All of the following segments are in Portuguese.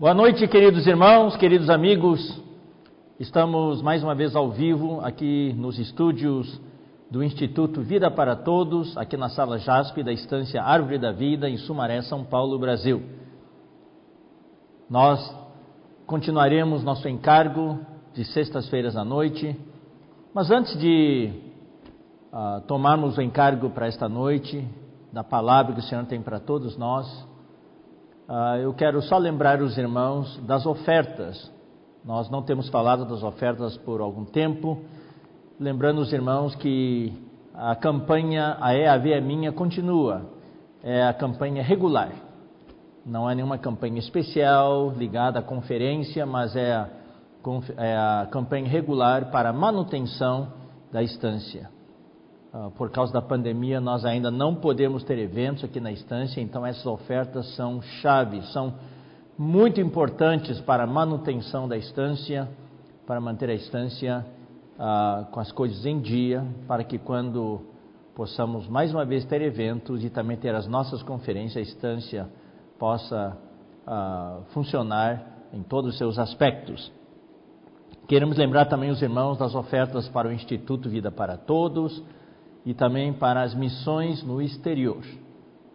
Boa noite, queridos irmãos, queridos amigos. Estamos mais uma vez ao vivo aqui nos estúdios do Instituto Vida para Todos, aqui na sala JASP da Estância Árvore da Vida, em Sumaré, São Paulo, Brasil. Nós continuaremos nosso encargo de sextas-feiras à noite, mas antes de uh, tomarmos o encargo para esta noite, da palavra que o Senhor tem para todos nós, Uh, eu quero só lembrar os irmãos das ofertas. Nós não temos falado das ofertas por algum tempo. Lembrando os irmãos que a campanha A EAV é Minha continua. É a campanha regular. Não é nenhuma campanha especial ligada à conferência, mas é a, é a campanha regular para manutenção da estância. Uh, por causa da pandemia, nós ainda não podemos ter eventos aqui na estância, então essas ofertas são chave, são muito importantes para a manutenção da estância, para manter a estância uh, com as coisas em dia, para que quando possamos mais uma vez ter eventos e também ter as nossas conferências, a estância possa uh, funcionar em todos os seus aspectos. Queremos lembrar também os irmãos das ofertas para o Instituto Vida para Todos e também para as missões no exterior.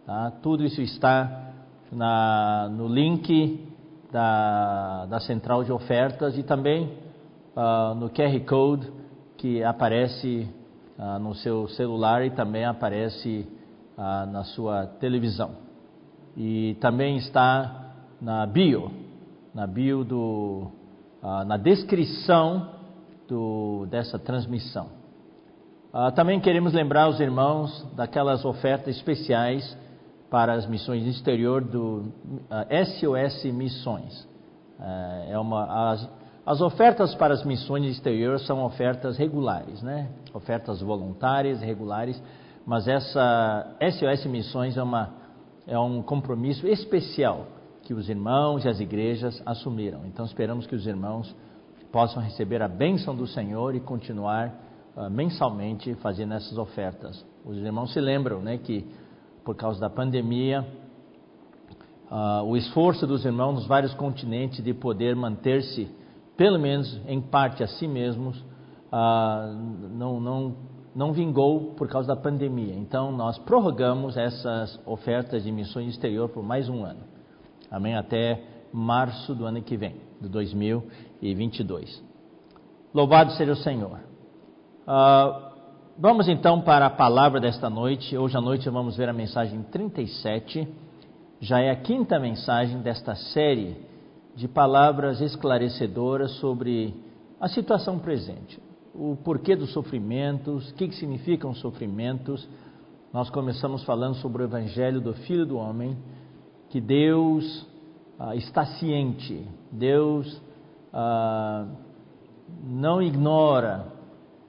Tá? Tudo isso está na, no link da, da central de ofertas e também uh, no QR Code que aparece uh, no seu celular e também aparece uh, na sua televisão. E também está na bio, na bio do, na descrição do, dessa transmissão. Uh, também queremos lembrar os irmãos daquelas ofertas especiais para as missões exterior do ah, SOS Missões. Uh, é uma, as, as, ofertas para as missões exterior são ofertas regulares, né? ofertas voluntárias, regulares, mas essa SOS Missões é, uma, é um compromisso especial que os irmãos e as igrejas assumiram. Então esperamos que os irmãos possam receber a bênção do Senhor e continuar uh, mensalmente fazendo essas ofertas. Os irmãos se lembram né, que, por causa da pandemia, uh, o esforço dos irmãos nos vários continentes de poder manter-se, pelo menos em parte a si mesmos, uh, não, não, não vingou por causa da pandemia. Então, nós prorrogamos essas ofertas de missões exterior por mais um ano. Amém? Até março do ano que vem, de 2022. Louvado seja o Senhor. Uh, vamos então para a palavra desta noite. Hoje à noite vamos ver a mensagem 37. Já é a quinta mensagem desta série de palavras esclarecedoras sobre a situação presente, o porquê dos sofrimentos, o que, que significam os sofrimentos. Nós começamos falando sobre o Evangelho do Filho do Homem, que Deus ah, está ciente, Deus ah, não ignora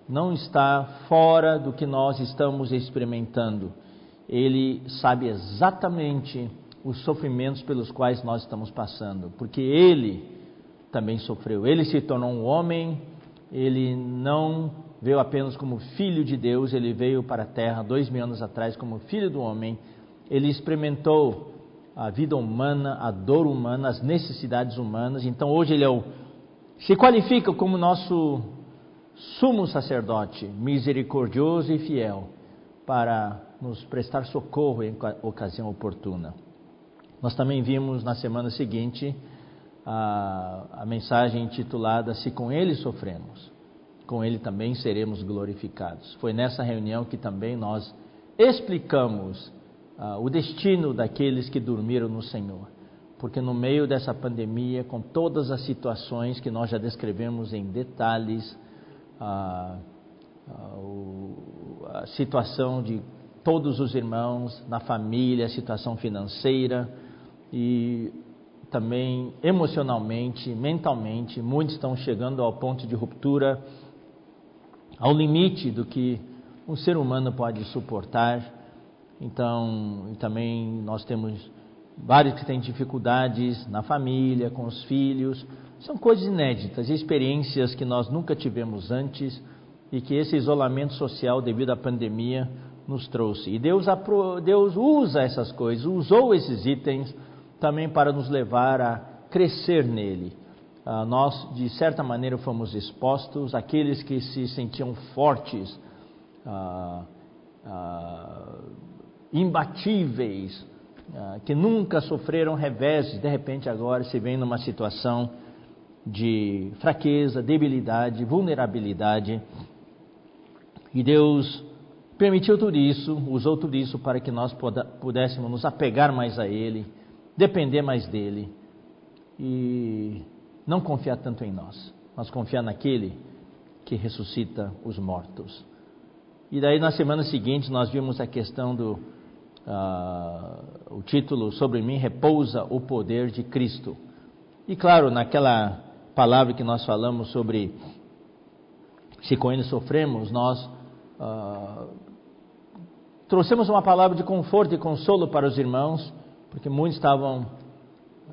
não está fora do que nós estamos experimentando. Ele sabe exatamente os sofrimentos pelos quais nós estamos passando, porque ele também sofreu. Ele se tornou um homem, ele não veio apenas como filho de Deus, ele veio para a terra dois mil anos atrás como filho do homem. Ele experimentou a vida humana, a dor humana, as necessidades humanas. Então hoje ele é o, se qualifica como nosso sumo sacerdote, misericordioso e fiel, para nos prestar socorro em ocasião oportuna. Nós também vimos na semana seguinte a, a mensagem intitulada Se com Ele sofremos, com Ele também seremos glorificados. Foi nessa reunião que também nós explicamos uh, o destino daqueles que dormiram no Senhor. Porque no meio dessa pandemia, com todas as situações que nós já descrevemos em detalhes, a, a, a situação de todos os irmãos na família, a situação financeira e também emocionalmente, mentalmente, muitos estão chegando ao ponto de ruptura, ao limite do que um ser humano pode suportar. Então, também nós temos vários que têm dificuldades na família, com os filhos, são coisas inéditas, experiências que nós nunca tivemos antes e que esse isolamento social devido à pandemia nos trouxe. E Deus, Deus usa essas coisas, usou esses itens também para nos levar a crescer nele. Uh, nós, de certa maneira, fomos expostos, aqueles que se sentiam fortes, uh, uh, imbatíveis, que nunca sofreram reveses, de repente agora se vêem numa situação de fraqueza, debilidade, vulnerabilidade. E Deus permitiu tudo isso, usou tudo isso para que nós pudéssemos nos apegar mais a Ele, depender mais dEle e não confiar tanto em nós, mas confiar naquele que ressuscita os mortos. E daí na semana seguinte nós vimos a questão do uh, o título sobre mim repousa o poder de Cristo. E claro, naquela palavra que nós falamos sobre se com ele sofremos, nós uh, trouxemos uma palavra de conforto e consolo para os irmãos, porque muitos estavam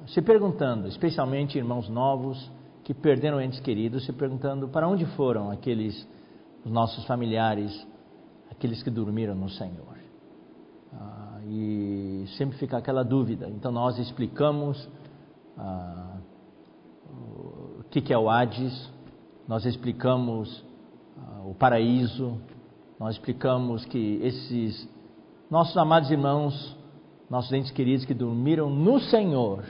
se perguntando, especialmente irmãos novos que perderam entes queridos, se perguntando para onde foram aqueles os nossos familiares, aqueles que dormiram no Senhor. Ah, e sempre fica aquela dúvida. Então nós explicamos ah, que, que é o Hades, nós explicamos ah, o paraíso, nós explicamos que esses nossos amados irmãos, nossos entes queridos que dormiram no Senhor,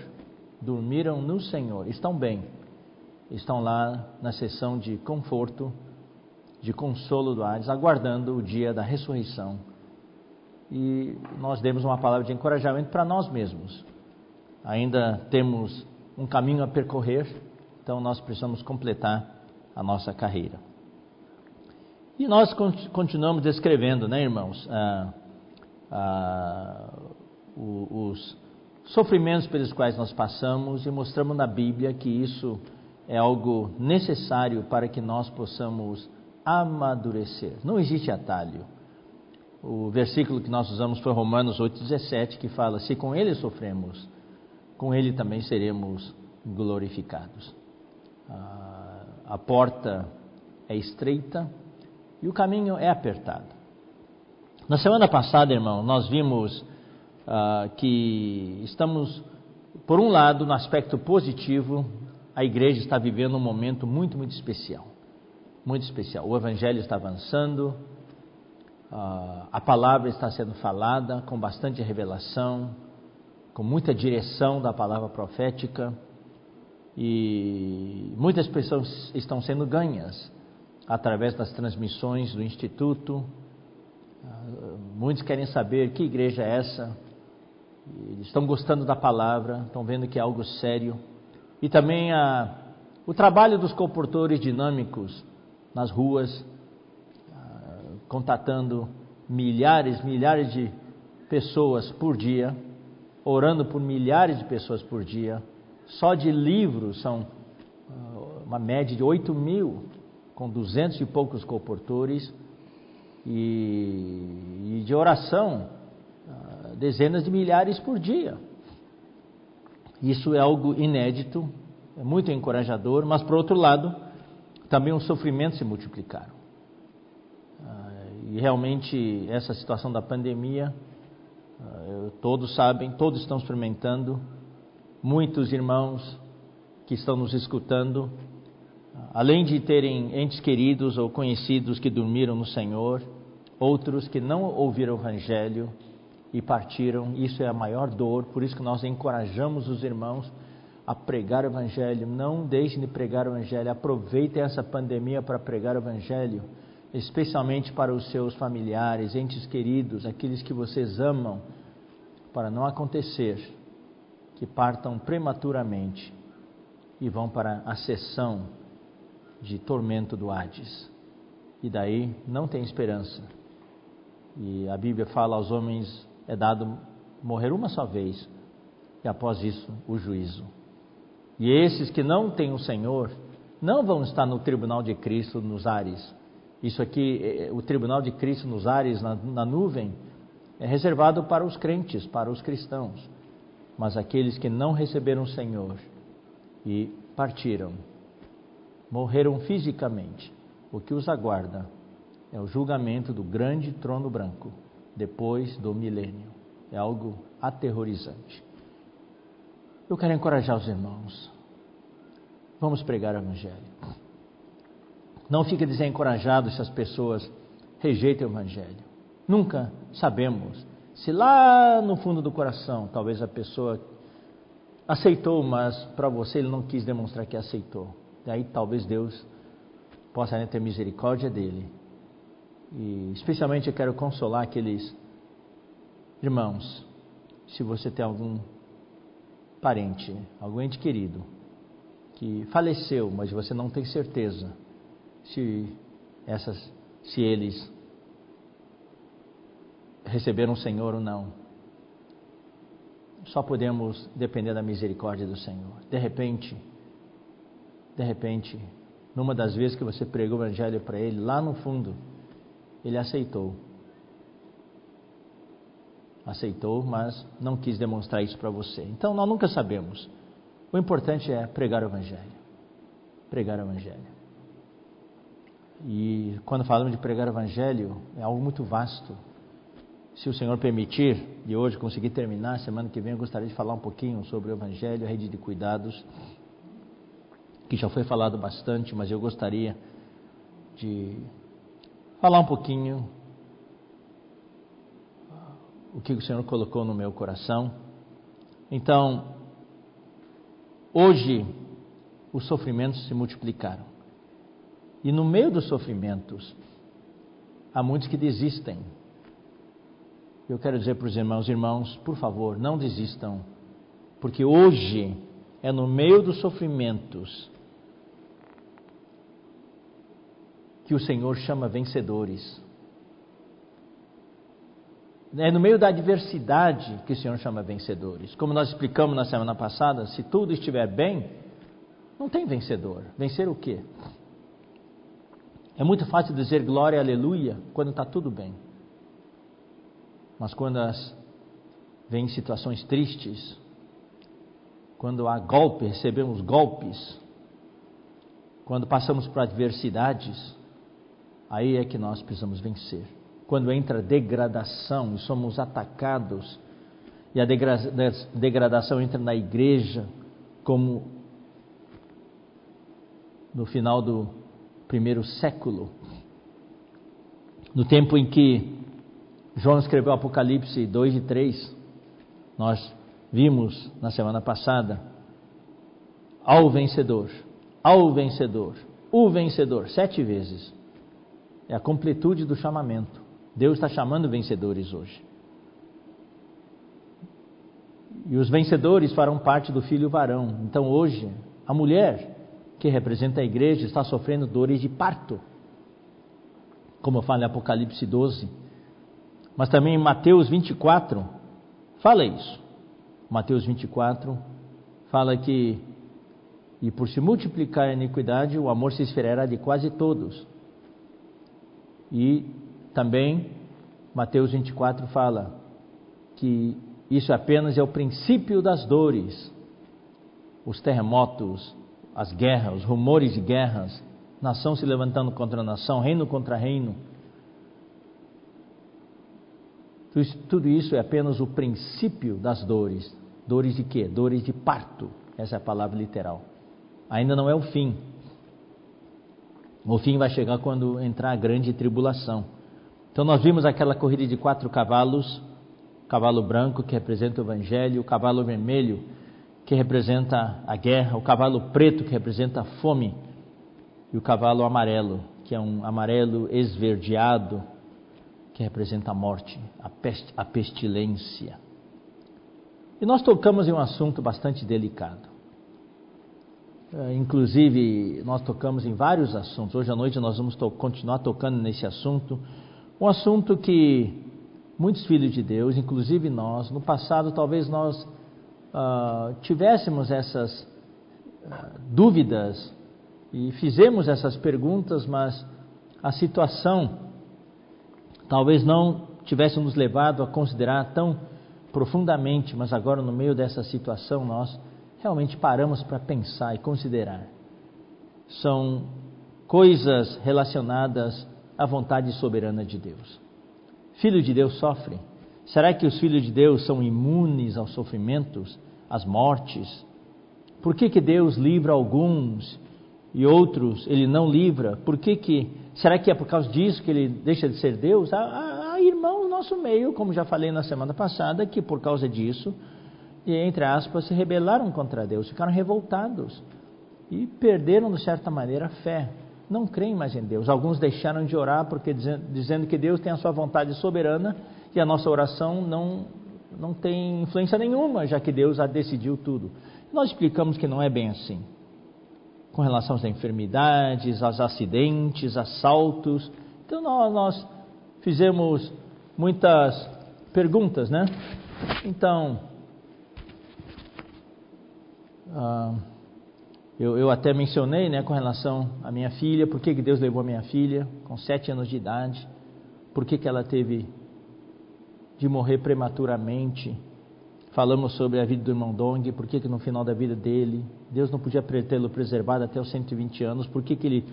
dormiram no Senhor, estão bem, estão lá na sessão de conforto, de consolo do Hades, aguardando o dia da ressurreição. E nós demos uma palavra de encorajamento para nós mesmos. Ainda temos um caminho a percorrer, então nós precisamos completar a nossa carreira. E nós continuamos descrevendo, né, irmãos, ah, ah, os sofrimentos pelos quais nós passamos e mostramos na Bíblia que isso é algo necessário para que nós possamos amadurecer. Não existe atalho. O versículo que nós usamos foi Romanos 8,17, que fala: Se com ele sofremos, com ele também seremos glorificados. A porta é estreita e o caminho é apertado. Na semana passada, irmão, nós vimos uh, que estamos, por um lado, no aspecto positivo, a igreja está vivendo um momento muito, muito especial. Muito especial. O evangelho está avançando, uh, a palavra está sendo falada com bastante revelação, com muita direção da palavra profética e muitas pessoas estão sendo ganhas através das transmissões do Instituto. Ah, muitos querem saber que igreja é essa, eles estão gostando da palavra, estão vendo que é algo sério. E também a, o trabalho dos comportores dinâmicos nas ruas, uh, contatando milhares, milhares de pessoas por dia, orando por milhares de pessoas por dia. Só de livros são uh, uma média de 8 mil, com duzentos e poucos comportores. E, e de oração, dezenas de milhares por dia. Isso é algo inédito, é muito encorajador, mas por outro lado, também os sofrimentos se multiplicaram. Ah, e realmente essa situação da pandemia, ah, todos sabem, todos estão experimentando, muitos irmãos que estão nos escutando, além de terem entes queridos ou conhecidos que dormiram no Senhor, outros que não ouviram o Evangelho, e partiram. Isso é a maior dor, por isso que nós encorajamos os irmãos a pregar o Evangelho. Não deixem de pregar o Evangelho. Aproveitem essa pandemia para pregar o Evangelho, especialmente para os seus familiares, entes queridos, aqueles que vocês amam, para não acontecer que partam prematuramente e vão para a sessão de tormento do Hades. E daí não tem esperança. E a Bíblia fala aos homens é dado morrer uma só vez e após isso o juízo. E esses que não têm o Senhor não vão estar no tribunal de Cristo nos ares. Isso aqui, é, o tribunal de Cristo nos ares, na, na nuvem, é reservado para os crentes, para os cristãos. Mas aqueles que não receberam o Senhor e partiram, morreram fisicamente, o que os aguarda é o julgamento do grande trono branco depois do milênio. É algo aterrorizante. Eu quero encorajar os irmãos. Vamos pregar o Evangelho. Não fique desencorajado se as pessoas rejeitam o Evangelho. Nunca sabemos se lá no fundo do coração, talvez a pessoa aceitou, mas para você ele não quis demonstrar que aceitou. Daí talvez Deus possa ter misericórdia dele. E especialmente eu quero consolar aqueles irmãos, se você tem algum parente, algum ente querido que faleceu, mas você não tem certeza se essas se eles receberam o Senhor ou não. Só podemos depender da misericórdia do Senhor. De repente, de repente, numa das vezes que você pregou o evangelho para ele, lá no fundo, ele aceitou. Aceitou, mas não quis demonstrar isso para você. Então nós nunca sabemos. O importante é pregar o evangelho. Pregar o evangelho. E quando falamos de pregar o evangelho, é algo muito vasto. Se o Senhor permitir, e hoje conseguir terminar, semana que vem eu gostaria de falar um pouquinho sobre o evangelho, a rede de cuidados que já foi falado bastante, mas eu gostaria de falar um pouquinho o que o Senhor colocou no meu coração. Então, hoje os sofrimentos se multiplicaram. E no meio dos sofrimentos, há muitos que desistem. Eu quero dizer para os irmãos, irmãos, por favor, não desistam, porque hoje é no meio dos sofrimentos que o Senhor chama vencedores. É no meio da adversidade que o Senhor chama vencedores. Como nós explicamos na semana passada, se tudo estiver bem, não tem vencedor. Vencer o quê? É muito fácil dizer glória, aleluia, quando está tudo bem. Mas quando as, vem situações tristes, quando há golpe, recebemos golpes, quando passamos por adversidades, Aí é que nós precisamos vencer. Quando entra degradação e somos atacados, e a degradação entra na igreja, como no final do primeiro século, no tempo em que João escreveu Apocalipse 2 e 3, nós vimos na semana passada, ao vencedor, ao vencedor, o vencedor, sete vezes. É a completude do chamamento. Deus está chamando vencedores hoje. E os vencedores farão parte do filho varão. Então hoje, a mulher que representa a igreja está sofrendo dores de parto. Como eu falo em Apocalipse 12. Mas também Mateus 24, fala isso. Mateus 24 fala que, e por se multiplicar a iniquidade, o amor se esfriará de quase todos. E também Mateus 24 fala que isso apenas é o princípio das dores, os terremotos, as guerras, os rumores de guerras, nação se levantando contra nação, reino contra reino. Tudo isso é apenas o princípio das dores. Dores de quê? Dores de parto. Essa é a palavra literal. Ainda não é o fim. O fim vai chegar quando entrar a grande tribulação. Então nós vimos aquela corrida de quatro cavalos, cavalo branco que representa o evangelho, o cavalo vermelho que representa a guerra, o cavalo preto que representa a fome e o cavalo amarelo, que é um amarelo esverdeado representa a morte, a, pest, a pestilência. E nós tocamos em um assunto bastante delicado. Eh, inclusive, nós tocamos em vários assuntos. Hoje à noite nós vamos to continuar tocando nesse assunto. Um assunto que muitos filhos de Deus, inclusive nós, no passado talvez nós uh, tivéssemos essas uh, dúvidas e fizemos essas perguntas, mas a situação talvez não tivesse nos levado a considerar tão profundamente, mas agora no meio dessa situação nós realmente paramos para pensar e considerar. São coisas relacionadas à vontade soberana de Deus. Filho de Deus sofre. Será que os filhos de Deus são imunes aos sofrimentos, as mortes? Por que, que Deus livra alguns e outros ele não livra? Por que, que será que é por causa disso que ele deixa de ser Deus? Há, há, há irmãos no nosso meio, como já falei na semana passada, que por causa disso, entre aspas, se rebelaram contra Deus, ficaram revoltados e perderam de certa maneira a fé. Não creem mais em Deus. Alguns deixaram de orar porque dizendo que Deus tem a sua vontade soberana e a nossa oração não não tem influência nenhuma, já que Deus já decidiu tudo. Nós explicamos que não é bem assim com relação às enfermidades, aos acidentes, assaltos. Então nós, nós fizemos muitas perguntas, né? Então, ah, eu, eu, até mencionei, né, com relação à minha filha, por que, que Deus levou a minha filha com sete anos de idade, por que, que ela teve de morrer prematuramente Falamos sobre a vida do irmão Dong, por que, que no final da vida dele, Deus não podia tê-lo preservado até os 120 anos, por que, que ele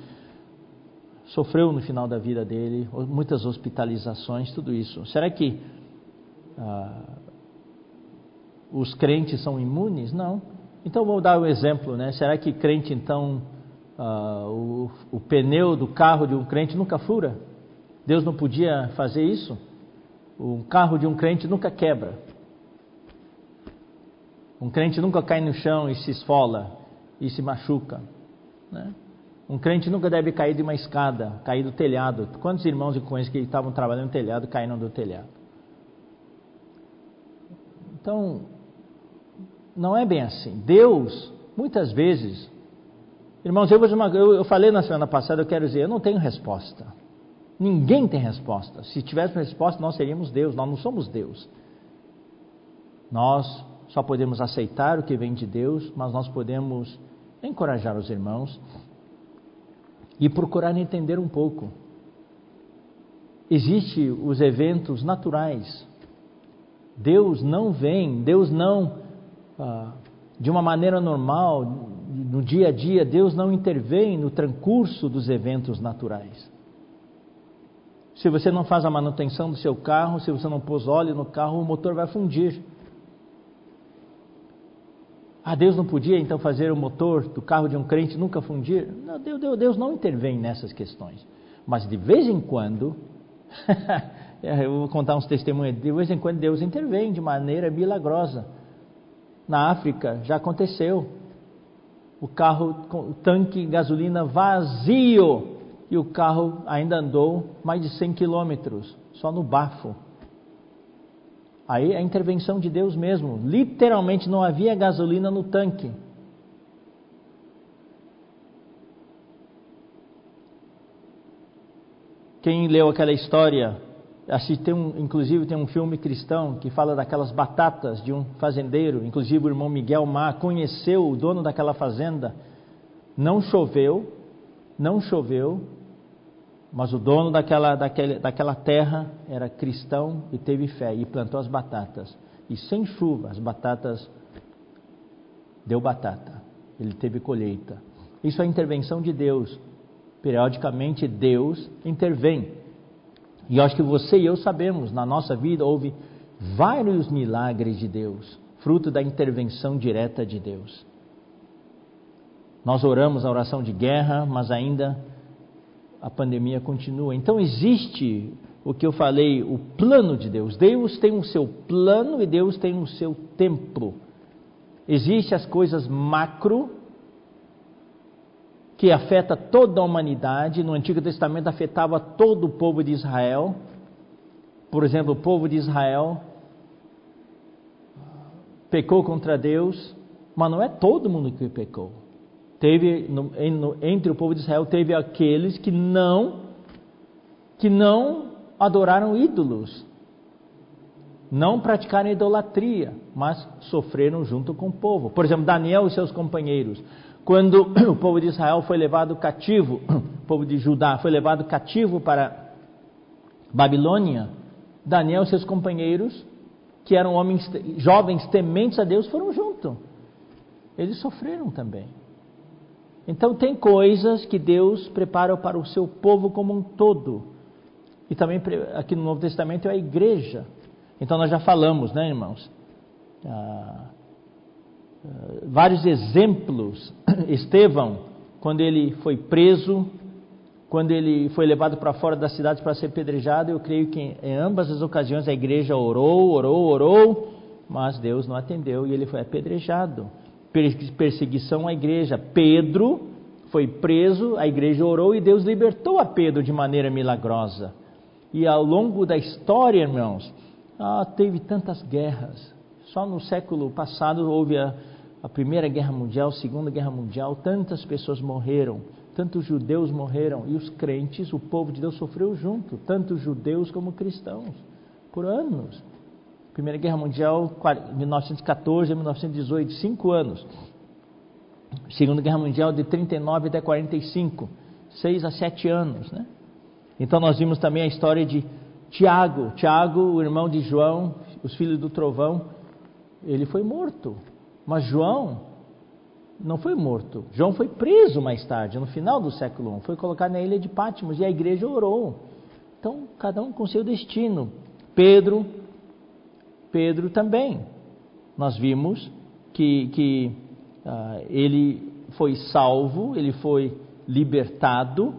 sofreu no final da vida dele, muitas hospitalizações, tudo isso. Será que ah, os crentes são imunes? Não. Então vou dar um exemplo, né? Será que crente então ah, o, o pneu do carro de um crente nunca fura? Deus não podia fazer isso? O carro de um crente nunca quebra. Um crente nunca cai no chão e se esfola e se machuca. Né? Um crente nunca deve cair de uma escada, cair do telhado. Quantos irmãos eu conheço que estavam trabalhando no telhado caíram do telhado? Então, não é bem assim. Deus, muitas vezes, irmãos, eu, eu, eu falei na semana passada, eu quero dizer, eu não tenho resposta. Ninguém tem resposta. Se tivéssemos resposta, nós seríamos Deus, nós não somos Deus. Nós só podemos aceitar o que vem de Deus, mas nós podemos encorajar os irmãos e procurar entender um pouco. Existem os eventos naturais. Deus não vem, Deus não, ah, de uma maneira normal, no dia a dia, Deus não intervém no transcurso dos eventos naturais. Se você não faz a manutenção do seu carro, se você não pôs óleo no carro, o motor vai fundir. Ah, Deus não podia então fazer o motor do carro de um crente nunca fundir? Não, Deus, Deus não intervém nessas questões. Mas de vez em quando, eu vou contar uns testemunhos, de vez em quando Deus intervém de maneira milagrosa. Na África já aconteceu. O carro, o tanque gasolina vazio e o carro ainda andou mais de 100 quilômetros, só no bafo. Aí a intervenção de Deus mesmo. Literalmente não havia gasolina no tanque. Quem leu aquela história, inclusive tem um filme cristão que fala daquelas batatas de um fazendeiro, inclusive o irmão Miguel Mar conheceu o dono daquela fazenda. Não choveu, não choveu, mas o dono daquela, daquela, daquela terra era cristão e teve fé e plantou as batatas. E sem chuva, as batatas deu batata. Ele teve colheita. Isso é intervenção de Deus. Periodicamente Deus intervém. E eu acho que você e eu sabemos, na nossa vida houve vários milagres de Deus, fruto da intervenção direta de Deus. Nós oramos a oração de guerra, mas ainda a pandemia continua. Então existe o que eu falei, o plano de Deus. Deus tem o seu plano e Deus tem o seu tempo. Existem as coisas macro que afeta toda a humanidade. No Antigo Testamento afetava todo o povo de Israel. Por exemplo, o povo de Israel pecou contra Deus, mas não é todo mundo que pecou. Teve entre o povo de Israel teve aqueles que não que não adoraram ídolos, não praticaram idolatria, mas sofreram junto com o povo. Por exemplo, Daniel e seus companheiros, quando o povo de Israel foi levado cativo, o povo de Judá foi levado cativo para Babilônia, Daniel e seus companheiros, que eram homens jovens tementes a Deus, foram junto. Eles sofreram também. Então, tem coisas que Deus prepara para o seu povo como um todo. E também aqui no Novo Testamento é a igreja. Então, nós já falamos, né, irmãos? Ah, uh, vários exemplos. Estevão, quando ele foi preso, quando ele foi levado para fora da cidade para ser pedrejado, eu creio que em ambas as ocasiões a igreja orou, orou, orou, mas Deus não atendeu e ele foi apedrejado. Perseguição à igreja. Pedro foi preso, a igreja orou e Deus libertou a Pedro de maneira milagrosa. E ao longo da história, irmãos, ah, teve tantas guerras. Só no século passado houve a, a Primeira Guerra Mundial, a Segunda Guerra Mundial, tantas pessoas morreram, tantos judeus morreram, e os crentes, o povo de Deus sofreu junto, tanto judeus como cristãos, por anos. Primeira Guerra Mundial, 1914 a 1918, cinco anos. Segunda Guerra Mundial, de 39 até 45, seis a sete anos, né? Então nós vimos também a história de Tiago. Tiago, o irmão de João, os filhos do trovão, ele foi morto. Mas João não foi morto. João foi preso mais tarde, no final do século I. Foi colocado na ilha de Patmos e a igreja orou. Então, cada um com seu destino. Pedro, Pedro também. Nós vimos que, que uh, ele foi salvo, ele foi libertado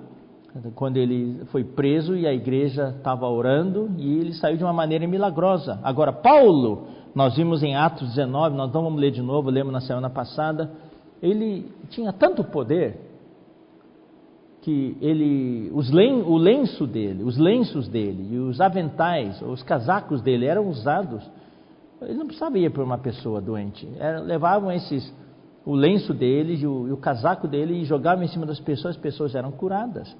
quando ele foi preso e a igreja estava orando e ele saiu de uma maneira milagrosa. Agora, Paulo, nós vimos em Atos 19, nós não vamos ler de novo, lemos na semana passada, ele tinha tanto poder que ele, os len, o lenço dele, os lenços dele e os aventais, os casacos dele eram usados. Ele não precisava ir para uma pessoa doente. Era, levavam esses, o lenço dele e o, e o casaco dele e jogavam em cima das pessoas, as pessoas eram curadas.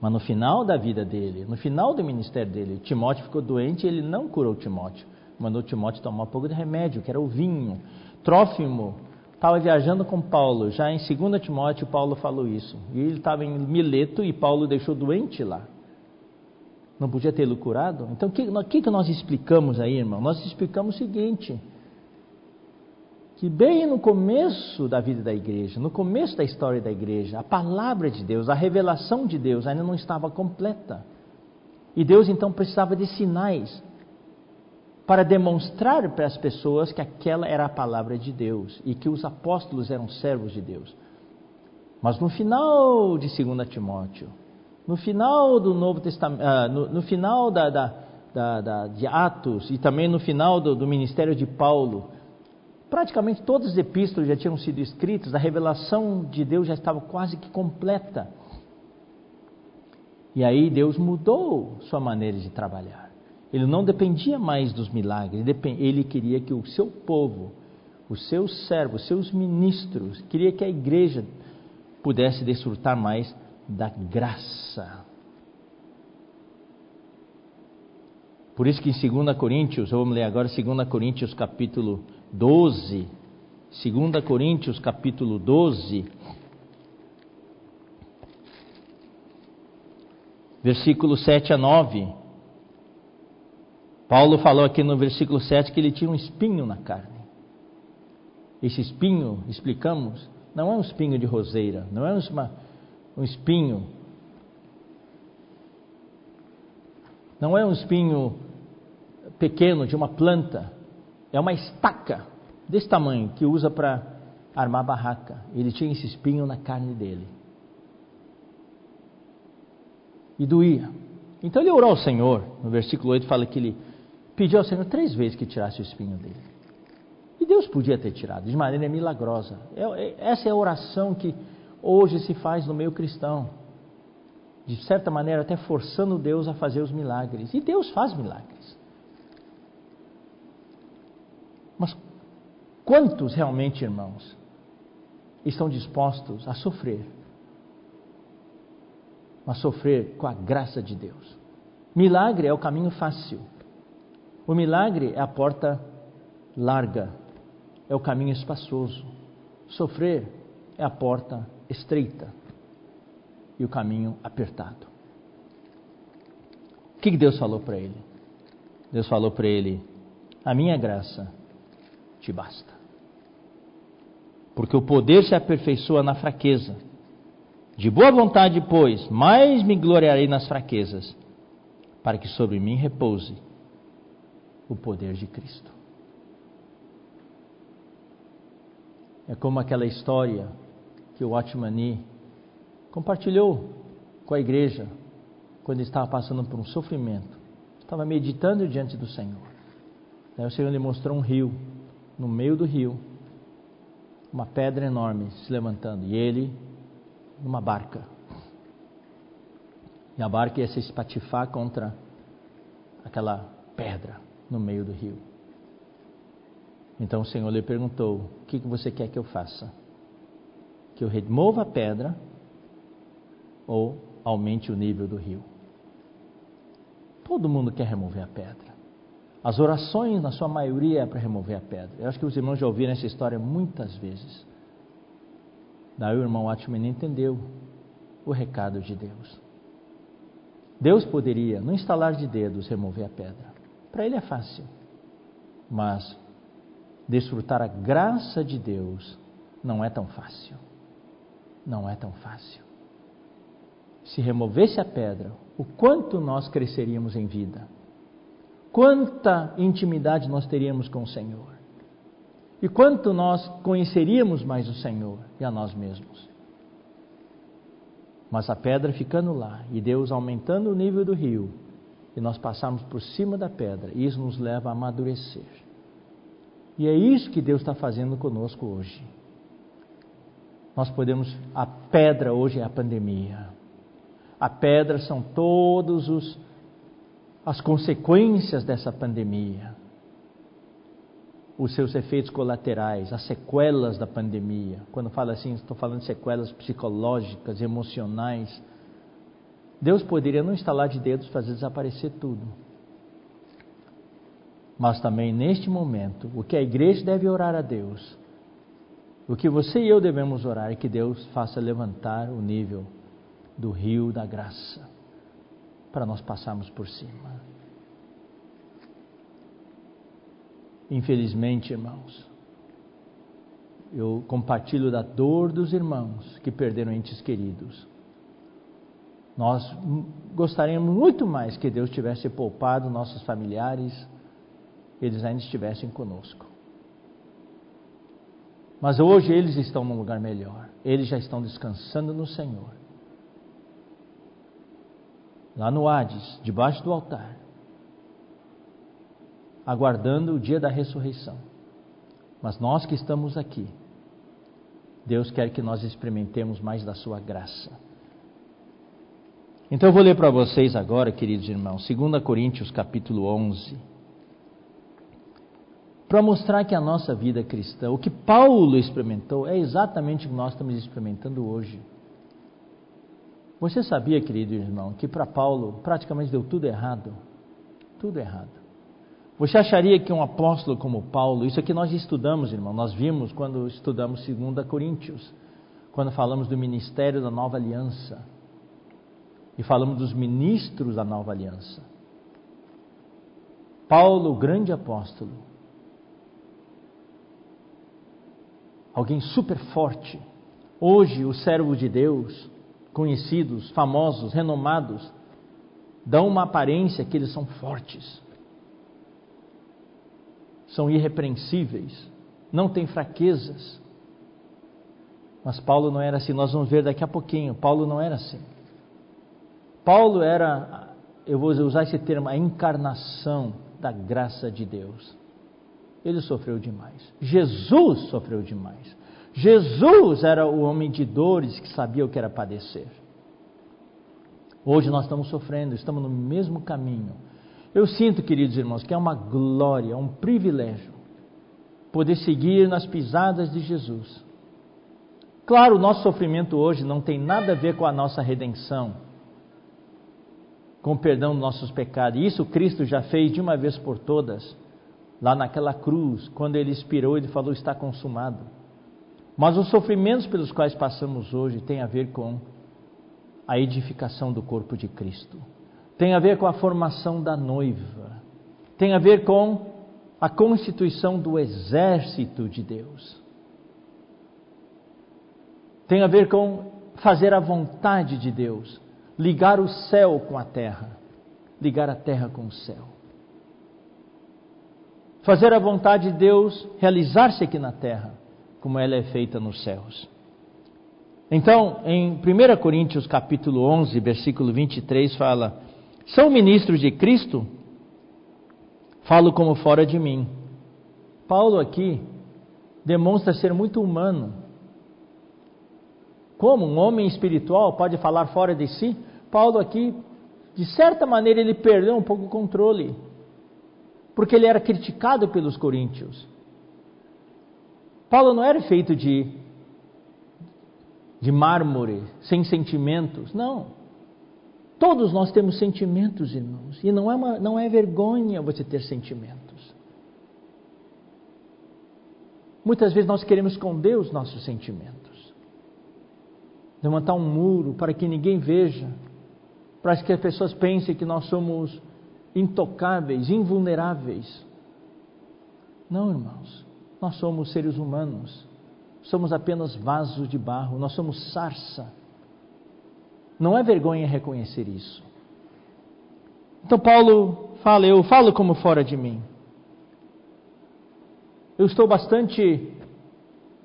Mas no final da vida dele, no final do ministério dele, Timóteo ficou doente e ele não curou Timóteo. Mandou Timóteo tomar um pouco de remédio, que era o vinho. Trófimo estava viajando com Paulo. Já em 2 Timóteo, Paulo falou isso. E ele estava em Mileto e Paulo deixou doente lá. Não podia tê-lo curado? Então, o que, que nós explicamos aí, irmão? Nós explicamos o seguinte: que bem no começo da vida da igreja, no começo da história da igreja, a palavra de Deus, a revelação de Deus ainda não estava completa. E Deus então precisava de sinais para demonstrar para as pessoas que aquela era a palavra de Deus e que os apóstolos eram servos de Deus. Mas no final de 2 Timóteo, no final do Novo Testamento, uh, no, no, final da, da, da, da, de Atos e também no final do, do ministério de Paulo, praticamente todas as epístolas já tinham sido escritas, a revelação de Deus já estava quase que completa. E aí Deus mudou sua maneira de trabalhar. Ele não dependia mais dos milagres, ele queria que o seu povo, os seus servos, os seus ministros, queria que a igreja pudesse desfrutar mais da graça. Por isso que em 2 Coríntios, vamos ler agora 2 Coríntios capítulo 12, 2 Coríntios capítulo 12, versículo 7 a 9. Paulo falou aqui no versículo 7 que ele tinha um espinho na carne. Esse espinho, explicamos, não é um espinho de roseira, não é uma, um espinho, não é um espinho pequeno de uma planta, é uma estaca desse tamanho que usa para armar barraca. Ele tinha esse espinho na carne dele. E doía. Então ele orou ao Senhor. No versículo 8 fala que ele pediu ao Senhor três vezes que tirasse o espinho dele. E Deus podia ter tirado, de maneira milagrosa. É, é, essa é a oração que hoje se faz no meio cristão. De certa maneira, até forçando Deus a fazer os milagres. E Deus faz milagres. Mas quantos realmente, irmãos, estão dispostos a sofrer? A sofrer com a graça de Deus. Milagre é o caminho fácil. O milagre é a porta larga, é o caminho espaçoso. Sofrer é a porta estreita e o caminho apertado. O que Deus falou para ele? Deus falou para ele: A minha graça te basta. Porque o poder se aperfeiçoa na fraqueza. De boa vontade, pois, mais me gloriarei nas fraquezas, para que sobre mim repouse o poder de Cristo. É como aquela história que o Watchmani compartilhou com a igreja quando estava passando por um sofrimento. Estava meditando diante do Senhor. Daí o Senhor lhe mostrou um rio. No meio do rio, uma pedra enorme se levantando. E ele numa barca. E a barca ia se espatifar contra aquela pedra no meio do rio. Então o Senhor lhe perguntou: O que você quer que eu faça? Que eu remova a pedra ou aumente o nível do rio? Todo mundo quer remover a pedra. As orações, na sua maioria, é para remover a pedra. Eu acho que os irmãos já ouviram essa história muitas vezes. Daí o irmão Watchman entendeu o recado de Deus. Deus poderia, no instalar de dedos, remover a pedra. Para ele é fácil. Mas desfrutar a graça de Deus não é tão fácil. Não é tão fácil. Se removesse a pedra, o quanto nós cresceríamos em vida, quanta intimidade nós teríamos com o Senhor, e quanto nós conheceríamos mais o Senhor e a nós mesmos. Mas a pedra ficando lá e Deus aumentando o nível do rio, e nós passarmos por cima da pedra, isso nos leva a amadurecer. E é isso que Deus está fazendo conosco hoje. Nós podemos, a pedra hoje é a pandemia. A pedra são todos os as consequências dessa pandemia. Os seus efeitos colaterais, as sequelas da pandemia. Quando falo assim, estou falando de sequelas psicológicas, emocionais. Deus poderia não instalar de dedos fazer desaparecer tudo. Mas também neste momento, o que a igreja deve orar a Deus, o que você e eu devemos orar é que Deus faça levantar o nível do rio da graça, para nós passarmos por cima. Infelizmente, irmãos, eu compartilho da dor dos irmãos que perderam entes queridos. Nós gostaríamos muito mais que Deus tivesse poupado nossos familiares, eles ainda estivessem conosco. Mas hoje eles estão num lugar melhor, eles já estão descansando no Senhor lá no Hades, debaixo do altar, aguardando o dia da ressurreição. Mas nós que estamos aqui, Deus quer que nós experimentemos mais da sua graça. Então eu vou ler para vocês agora, queridos irmãos, 2 Coríntios capítulo 11. Para mostrar que a nossa vida cristã, o que Paulo experimentou, é exatamente o que nós estamos experimentando hoje. Você sabia, querido irmão, que para Paulo praticamente deu tudo errado? Tudo errado. Você acharia que um apóstolo como Paulo, isso aqui nós estudamos, irmão, nós vimos quando estudamos 2 Coríntios, quando falamos do ministério da nova aliança, e falamos dos ministros da nova aliança. Paulo, o grande apóstolo, alguém super forte, hoje o servo de Deus, conhecidos, famosos, renomados, dão uma aparência que eles são fortes, são irrepreensíveis, não têm fraquezas. Mas Paulo não era assim, nós vamos ver daqui a pouquinho. Paulo não era assim. Paulo era, eu vou usar esse termo, a encarnação da graça de Deus. Ele sofreu demais. Jesus sofreu demais. Jesus era o homem de dores que sabia o que era padecer. Hoje nós estamos sofrendo, estamos no mesmo caminho. Eu sinto, queridos irmãos, que é uma glória, um privilégio poder seguir nas pisadas de Jesus. Claro, o nosso sofrimento hoje não tem nada a ver com a nossa redenção, com o perdão dos nossos pecados. Isso Cristo já fez de uma vez por todas, lá naquela cruz, quando ele expirou, ele falou: está consumado. Mas os sofrimentos pelos quais passamos hoje têm a ver com a edificação do corpo de Cristo, tem a ver com a formação da noiva, tem a ver com a constituição do exército de Deus, tem a ver com fazer a vontade de Deus, ligar o céu com a terra, ligar a terra com o céu. Fazer a vontade de Deus realizar-se aqui na terra como ela é feita nos céus. Então, em 1 Coríntios capítulo 11, versículo 23 fala: "São ministros de Cristo? Falo como fora de mim." Paulo aqui demonstra ser muito humano. Como um homem espiritual pode falar fora de si? Paulo aqui, de certa maneira, ele perdeu um pouco o controle, porque ele era criticado pelos coríntios. Paulo não era feito de, de mármore, sem sentimentos, não. Todos nós temos sentimentos, irmãos, e não é, uma, não é vergonha você ter sentimentos. Muitas vezes nós queremos esconder os nossos sentimentos, levantar um muro para que ninguém veja, para que as pessoas pensem que nós somos intocáveis, invulneráveis. Não, irmãos, nós somos seres humanos, somos apenas vasos de barro, nós somos sarça. Não é vergonha reconhecer isso. Então Paulo fala, eu falo como fora de mim eu estou bastante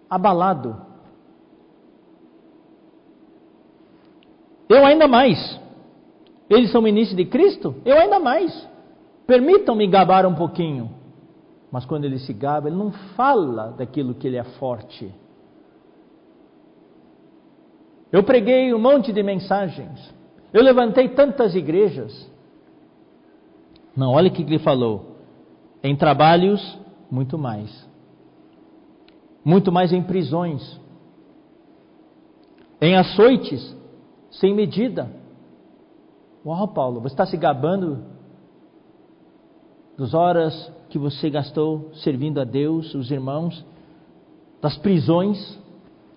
abalado. Eu ainda mais. Eles são ministros de Cristo? Eu ainda mais. Permitam-me gabar um pouquinho. Mas quando ele se gaba, ele não fala daquilo que ele é forte. Eu preguei um monte de mensagens. Eu levantei tantas igrejas. Não, olha o que ele falou. Em trabalhos muito mais. Muito mais em prisões, em açoites, sem medida. Uau, Paulo, você está se gabando das horas que você gastou servindo a Deus, os irmãos, das prisões,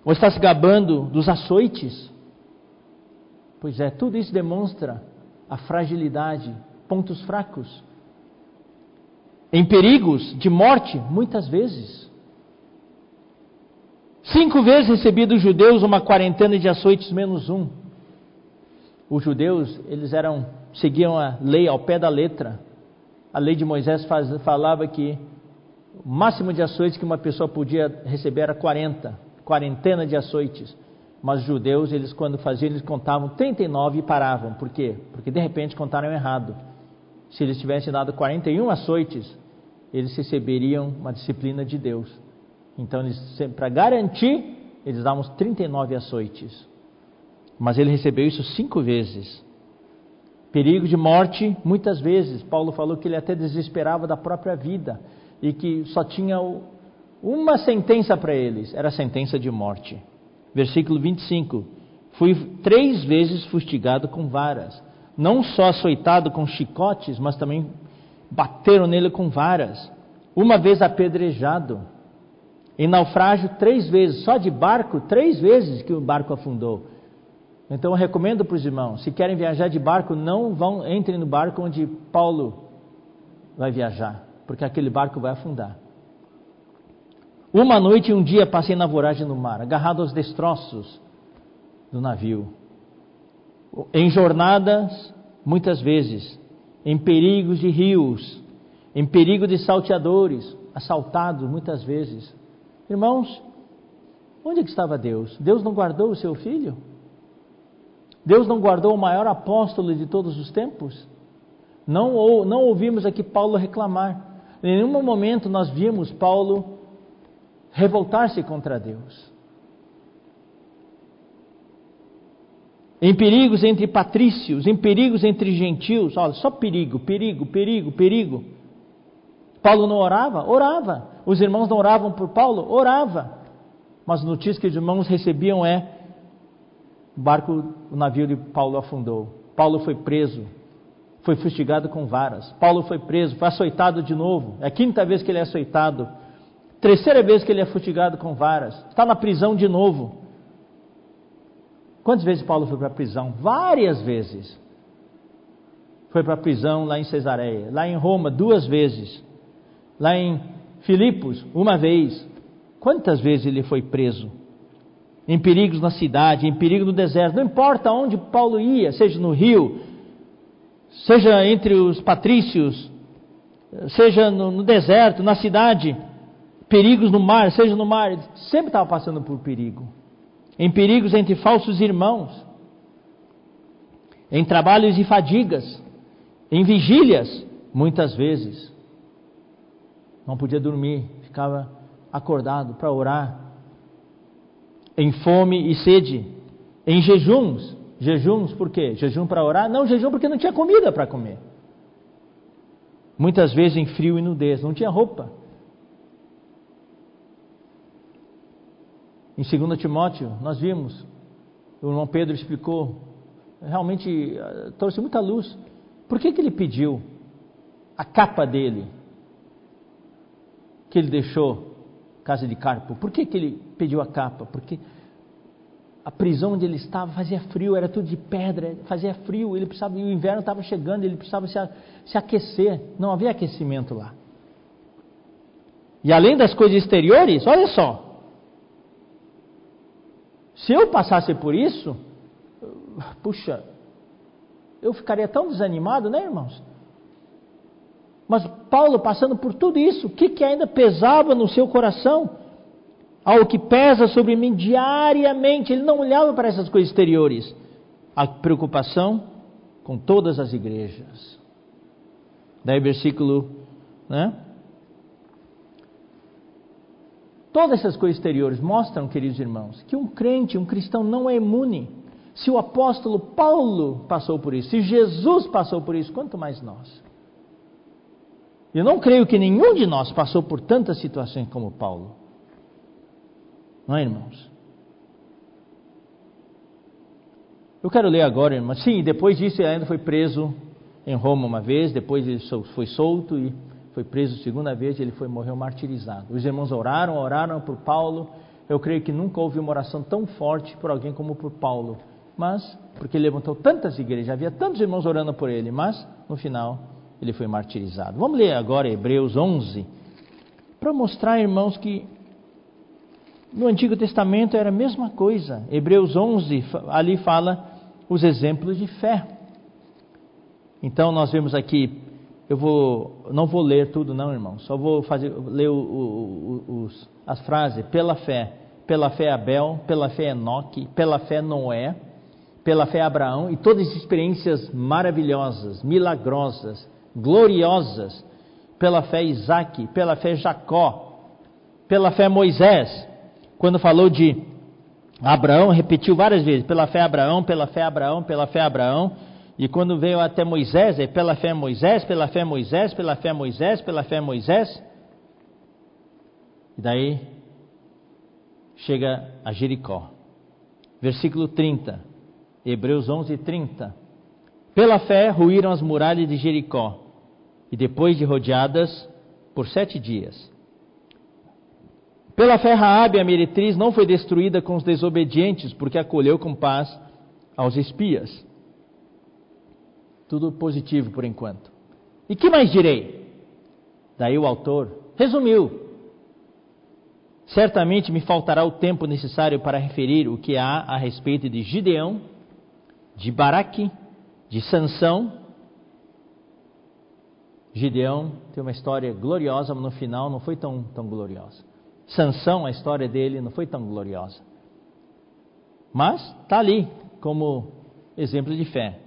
ou está se gabando dos açoites? Pois é, tudo isso demonstra a fragilidade, pontos fracos em perigos de morte, muitas vezes. Cinco vezes recebi dos judeus uma quarentena de açoites menos um. Os judeus, eles eram, seguiam a lei ao pé da letra. A lei de Moisés faz, falava que o máximo de açoites que uma pessoa podia receber era 40, quarentena de açoites. Mas os judeus, eles quando faziam, eles contavam 39 e paravam. Por quê? Porque de repente contaram errado. Se eles tivessem dado 41 açoites, eles receberiam uma disciplina de Deus. Então, para garantir, eles davam 39 açoites. Mas ele recebeu isso cinco vezes. Perigo de morte, muitas vezes. Paulo falou que ele até desesperava da própria vida e que só tinha uma sentença para eles: era a sentença de morte. Versículo 25: Fui três vezes fustigado com varas, não só açoitado com chicotes, mas também bateram nele com varas, uma vez apedrejado, em naufrágio três vezes, só de barco, três vezes que o barco afundou. Então eu recomendo para os irmãos, se querem viajar de barco, não vão, entrem no barco onde Paulo vai viajar, porque aquele barco vai afundar. Uma noite e um dia passei na voragem no mar, agarrado aos destroços do navio. Em jornadas, muitas vezes, em perigos de rios, em perigo de salteadores, assaltados muitas vezes. Irmãos, onde é que estava Deus? Deus não guardou o seu filho? Deus não guardou o maior apóstolo de todos os tempos? Não, ou, não ouvimos aqui Paulo reclamar. Em nenhum momento nós vimos Paulo revoltar-se contra Deus. em perigos entre patrícios, em perigos entre gentios. Olha, só perigo, perigo, perigo, perigo. Paulo não orava? Orava. Os irmãos não oravam por Paulo? Orava. Mas a notícia que os irmãos recebiam é: o barco, o navio de Paulo afundou. Paulo foi preso, foi fustigado com varas. Paulo foi preso, foi açoitado de novo. É a quinta vez que ele é açoitado. Terceira vez que ele é fustigado com varas. Está na prisão de novo. Quantas vezes Paulo foi para a prisão? Várias vezes. Foi para a prisão lá em Cesareia, lá em Roma, duas vezes. Lá em Filipos, uma vez. Quantas vezes ele foi preso? Em perigos na cidade, em perigo no deserto, não importa onde Paulo ia, seja no rio, seja entre os patrícios, seja no, no deserto, na cidade, perigos no mar, seja no mar, sempre estava passando por perigo. Em perigos entre falsos irmãos, em trabalhos e fadigas, em vigílias, muitas vezes. Não podia dormir, ficava acordado para orar. Em fome e sede, em jejuns. Jejuns por quê? Jejum para orar? Não, jejum porque não tinha comida para comer. Muitas vezes em frio e nudez, não tinha roupa. Em 2 Timóteo, nós vimos, o irmão Pedro explicou, realmente eh, trouxe muita luz. Por que, que ele pediu a capa dele, que ele deixou, casa de Carpo? Por que, que ele pediu a capa? Porque a prisão onde ele estava fazia frio, era tudo de pedra, fazia frio, ele precisava, e o inverno estava chegando, ele precisava se, se aquecer, não havia aquecimento lá. E além das coisas exteriores, olha só, se eu passasse por isso, puxa, eu ficaria tão desanimado, né, irmãos? Mas Paulo, passando por tudo isso, o que, que ainda pesava no seu coração? Algo que pesa sobre mim diariamente. Ele não olhava para essas coisas exteriores. A preocupação com todas as igrejas. Daí, versículo, né? Todas essas coisas exteriores mostram, queridos irmãos, que um crente, um cristão não é imune. Se o apóstolo Paulo passou por isso, se Jesus passou por isso, quanto mais nós. Eu não creio que nenhum de nós passou por tantas situações como Paulo. Não é, irmãos? Eu quero ler agora, irmãos. Sim, depois disso ele ainda foi preso em Roma uma vez, depois ele foi solto e foi preso segunda vez e ele foi morreu martirizado. Os irmãos oraram, oraram por Paulo. Eu creio que nunca houve uma oração tão forte por alguém como por Paulo. Mas, porque ele levantou tantas igrejas, havia tantos irmãos orando por ele, mas no final ele foi martirizado. Vamos ler agora Hebreus 11, para mostrar, irmãos, que no Antigo Testamento era a mesma coisa. Hebreus 11, ali fala os exemplos de fé. Então nós vemos aqui, eu vou, não vou ler tudo não, irmão, só vou fazer, ler o, o, os, as frases. Pela fé, pela fé Abel, pela fé Enoque, pela fé Noé, pela fé Abraão, e todas as experiências maravilhosas, milagrosas, gloriosas, pela fé Isaac, pela fé Jacó, pela fé Moisés, quando falou de Abraão, repetiu várias vezes, pela fé Abraão, pela fé Abraão, pela fé Abraão, e quando veio até Moisés, é pela fé Moisés, pela fé Moisés, pela fé Moisés, pela fé Moisés. E daí chega a Jericó. Versículo 30. Hebreus 11, 30. Pela fé ruíram as muralhas de Jericó, e depois de rodeadas por sete dias. Pela fé, Raabe, a meretriz, não foi destruída com os desobedientes, porque acolheu com paz aos espias. Tudo positivo por enquanto. E que mais direi? Daí o autor resumiu. Certamente me faltará o tempo necessário para referir o que há a respeito de Gideão, de Baraque, de Sansão. Gideão tem uma história gloriosa, mas no final não foi tão, tão gloriosa. Sansão, a história dele não foi tão gloriosa. Mas está ali como exemplo de fé.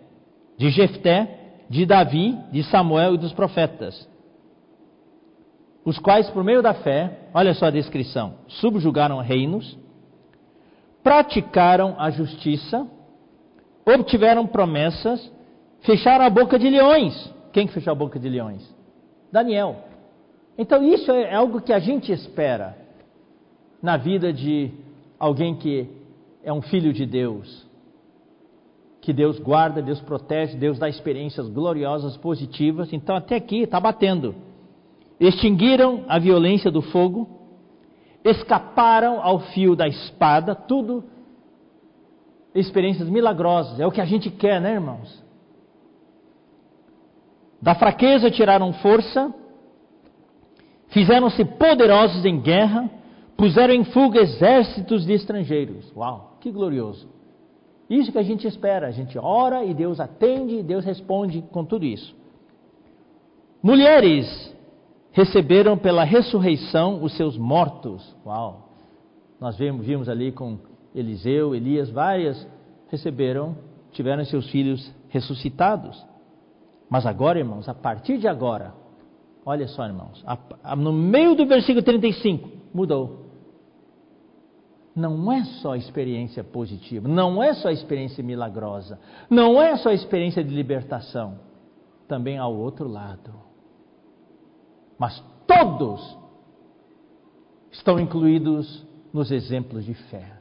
De Jefté, de Davi, de Samuel e dos profetas. Os quais, por meio da fé, olha só a descrição: subjugaram reinos, praticaram a justiça, obtiveram promessas, fecharam a boca de leões. Quem que fechou a boca de leões? Daniel. Então isso é algo que a gente espera na vida de alguém que é um filho de Deus. Que Deus guarda, Deus protege, Deus dá experiências gloriosas, positivas. Então, até aqui está batendo. Extinguiram a violência do fogo, escaparam ao fio da espada, tudo experiências milagrosas. É o que a gente quer, né, irmãos? Da fraqueza tiraram força, fizeram-se poderosos em guerra, puseram em fuga exércitos de estrangeiros. Uau, que glorioso! Isso que a gente espera, a gente ora e Deus atende e Deus responde com tudo isso. Mulheres receberam pela ressurreição os seus mortos. Uau! Nós vimos, vimos ali com Eliseu, Elias, várias receberam, tiveram seus filhos ressuscitados. Mas agora, irmãos, a partir de agora, olha só, irmãos, a, a, no meio do versículo 35, mudou. Não é só experiência positiva, não é só experiência milagrosa, não é só experiência de libertação, também há o outro lado. Mas todos estão incluídos nos exemplos de fé.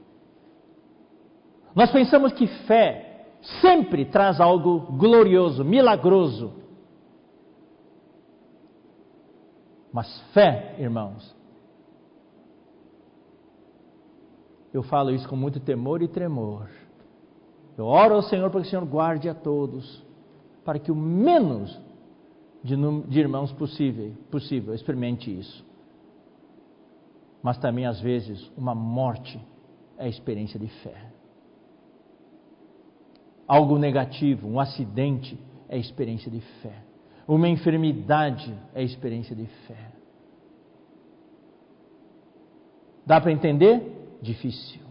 Nós pensamos que fé sempre traz algo glorioso, milagroso. Mas fé, irmãos, eu falo isso com muito temor e tremor. Eu oro ao Senhor para que o Senhor guarde a todos, para que o menos de, de irmãos possível, possível experimente isso. Mas também, às vezes, uma morte é experiência de fé. Algo negativo, um acidente, é experiência de fé. Uma enfermidade é experiência de fé. Dá para entender? Difícil.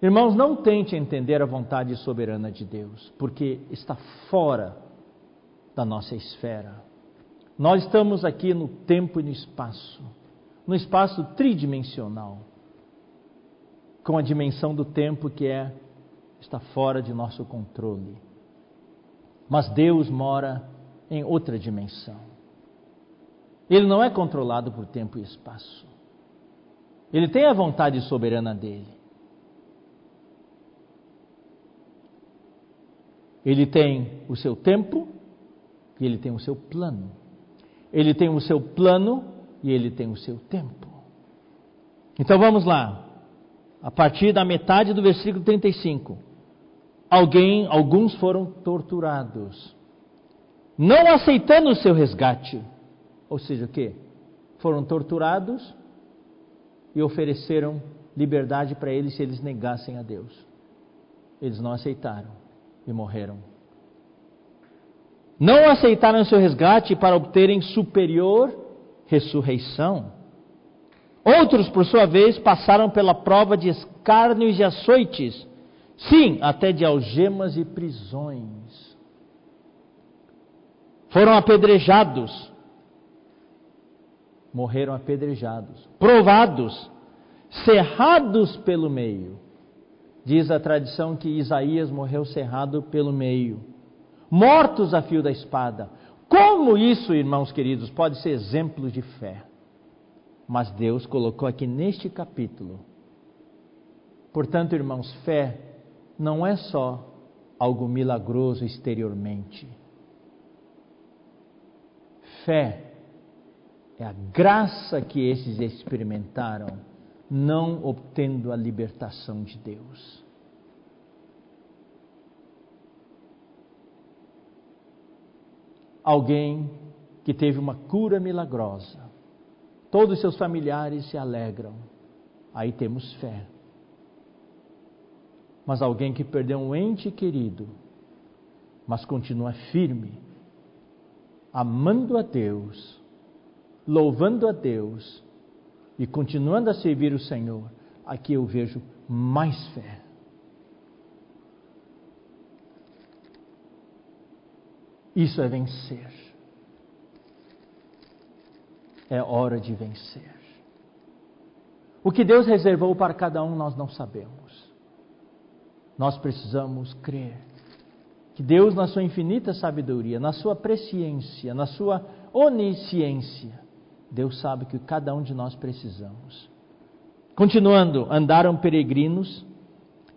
Irmãos, não tente entender a vontade soberana de Deus, porque está fora da nossa esfera. Nós estamos aqui no tempo e no espaço, no espaço tridimensional, com a dimensão do tempo que é está fora de nosso controle. Mas Deus mora em outra dimensão. Ele não é controlado por tempo e espaço. Ele tem a vontade soberana dele. Ele tem o seu tempo e ele tem o seu plano. Ele tem o seu plano e ele tem o seu tempo. Então vamos lá. A partir da metade do versículo 35 alguém, alguns foram torturados, não aceitando o seu resgate. Ou seja, o que? Foram torturados e ofereceram liberdade para eles se eles negassem a Deus. Eles não aceitaram e morreram. Não aceitaram o seu resgate para obterem superior ressurreição. Outros, por sua vez, passaram pela prova de escárnios e açoites Sim, até de algemas e prisões. Foram apedrejados. Morreram apedrejados. Provados. Cerrados pelo meio. Diz a tradição que Isaías morreu cerrado pelo meio. Mortos a fio da espada. Como isso, irmãos queridos, pode ser exemplo de fé? Mas Deus colocou aqui neste capítulo. Portanto, irmãos, fé não é só algo milagroso exteriormente. Fé é a graça que esses experimentaram, não obtendo a libertação de Deus. Alguém que teve uma cura milagrosa, todos os seus familiares se alegram, aí temos fé mas alguém que perdeu um ente querido, mas continua firme, amando a Deus, louvando a Deus e continuando a servir o Senhor, aqui eu vejo mais fé. Isso é vencer. É hora de vencer. O que Deus reservou para cada um nós não sabemos nós precisamos crer que Deus, na sua infinita sabedoria, na sua presciência, na sua onisciência, Deus sabe que cada um de nós precisamos. Continuando, andaram peregrinos,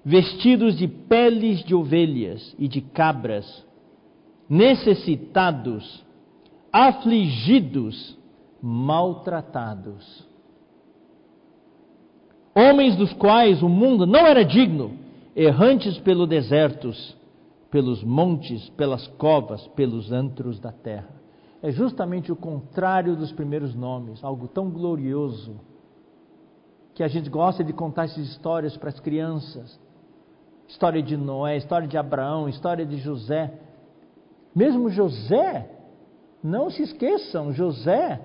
vestidos de peles de ovelhas e de cabras, necessitados, afligidos, maltratados. Homens dos quais o mundo não era digno, errantes pelos desertos, pelos montes, pelas covas, pelos antros da terra. É justamente o contrário dos primeiros nomes, algo tão glorioso, que a gente gosta de contar essas histórias para as crianças. História de Noé, história de Abraão, história de José. Mesmo José Não se esqueçam, José,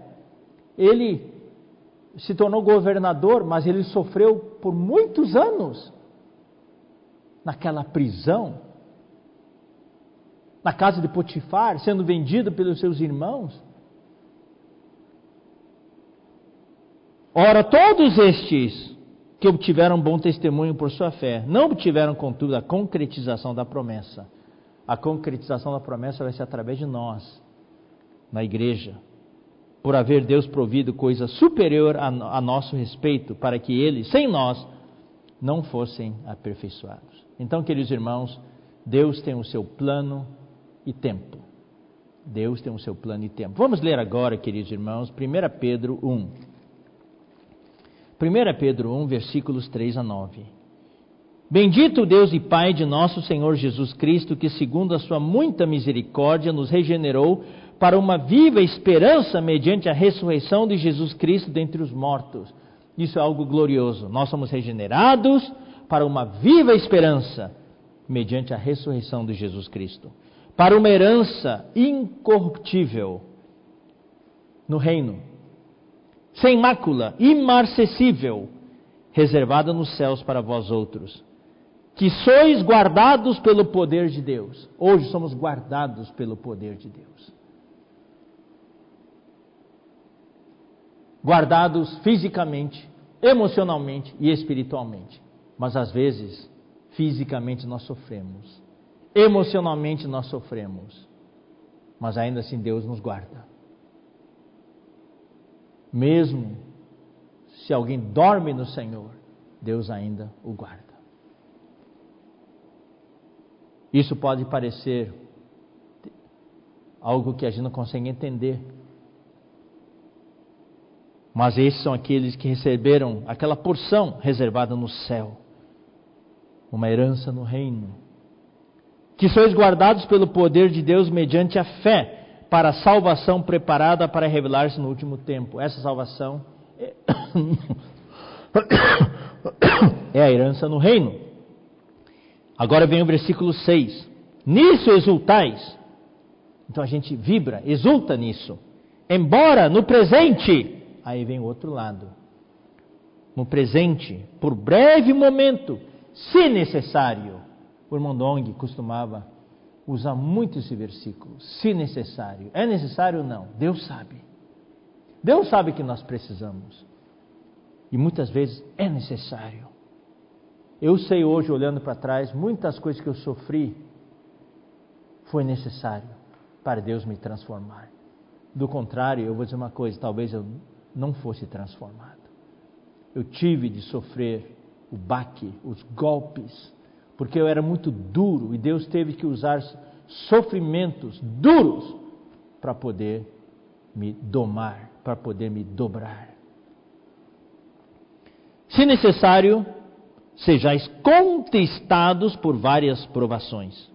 ele se tornou governador, mas ele sofreu por muitos anos naquela prisão, na casa de Potifar, sendo vendido pelos seus irmãos. Ora, todos estes que obtiveram bom testemunho por sua fé, não obtiveram, contudo, a concretização da promessa. A concretização da promessa vai ser através de nós, na igreja, por haver Deus provido coisa superior a, a nosso respeito, para que eles, sem nós, não fossem aperfeiçoados. Então, queridos irmãos, Deus tem o seu plano e tempo. Deus tem o seu plano e tempo. Vamos ler agora, queridos irmãos, 1 Pedro 1. 1 Pedro 1, versículos 3 a 9. Bendito Deus e Pai de nosso Senhor Jesus Cristo, que, segundo a sua muita misericórdia, nos regenerou para uma viva esperança mediante a ressurreição de Jesus Cristo dentre os mortos. Isso é algo glorioso. Nós somos regenerados para uma viva esperança mediante a ressurreição de Jesus Cristo, para uma herança incorruptível no reino, sem mácula, imarcessível, reservada nos céus para vós outros, que sois guardados pelo poder de Deus. Hoje somos guardados pelo poder de Deus. Guardados fisicamente, emocionalmente e espiritualmente. Mas às vezes, fisicamente nós sofremos, emocionalmente nós sofremos, mas ainda assim Deus nos guarda. Mesmo se alguém dorme no Senhor, Deus ainda o guarda. Isso pode parecer algo que a gente não consegue entender. Mas esses são aqueles que receberam aquela porção reservada no céu, uma herança no reino, que sois guardados pelo poder de Deus mediante a fé para a salvação preparada para revelar-se no último tempo. Essa salvação é, é a herança no reino. Agora vem o versículo 6. Nisso exultais. Então a gente vibra, exulta nisso. Embora no presente, aí vem o outro lado. No presente, por breve momento, se necessário. O irmão Dong costumava usa muito esse versículo, se necessário. É necessário ou não? Deus sabe. Deus sabe que nós precisamos. E muitas vezes é necessário. Eu sei hoje, olhando para trás, muitas coisas que eu sofri foi necessário para Deus me transformar. Do contrário, eu vou dizer uma coisa: talvez eu não fosse transformado. Eu tive de sofrer o baque, os golpes, porque eu era muito duro e Deus teve que usar sofrimentos duros para poder me domar, para poder me dobrar. Se necessário, sejais contestados por várias provações,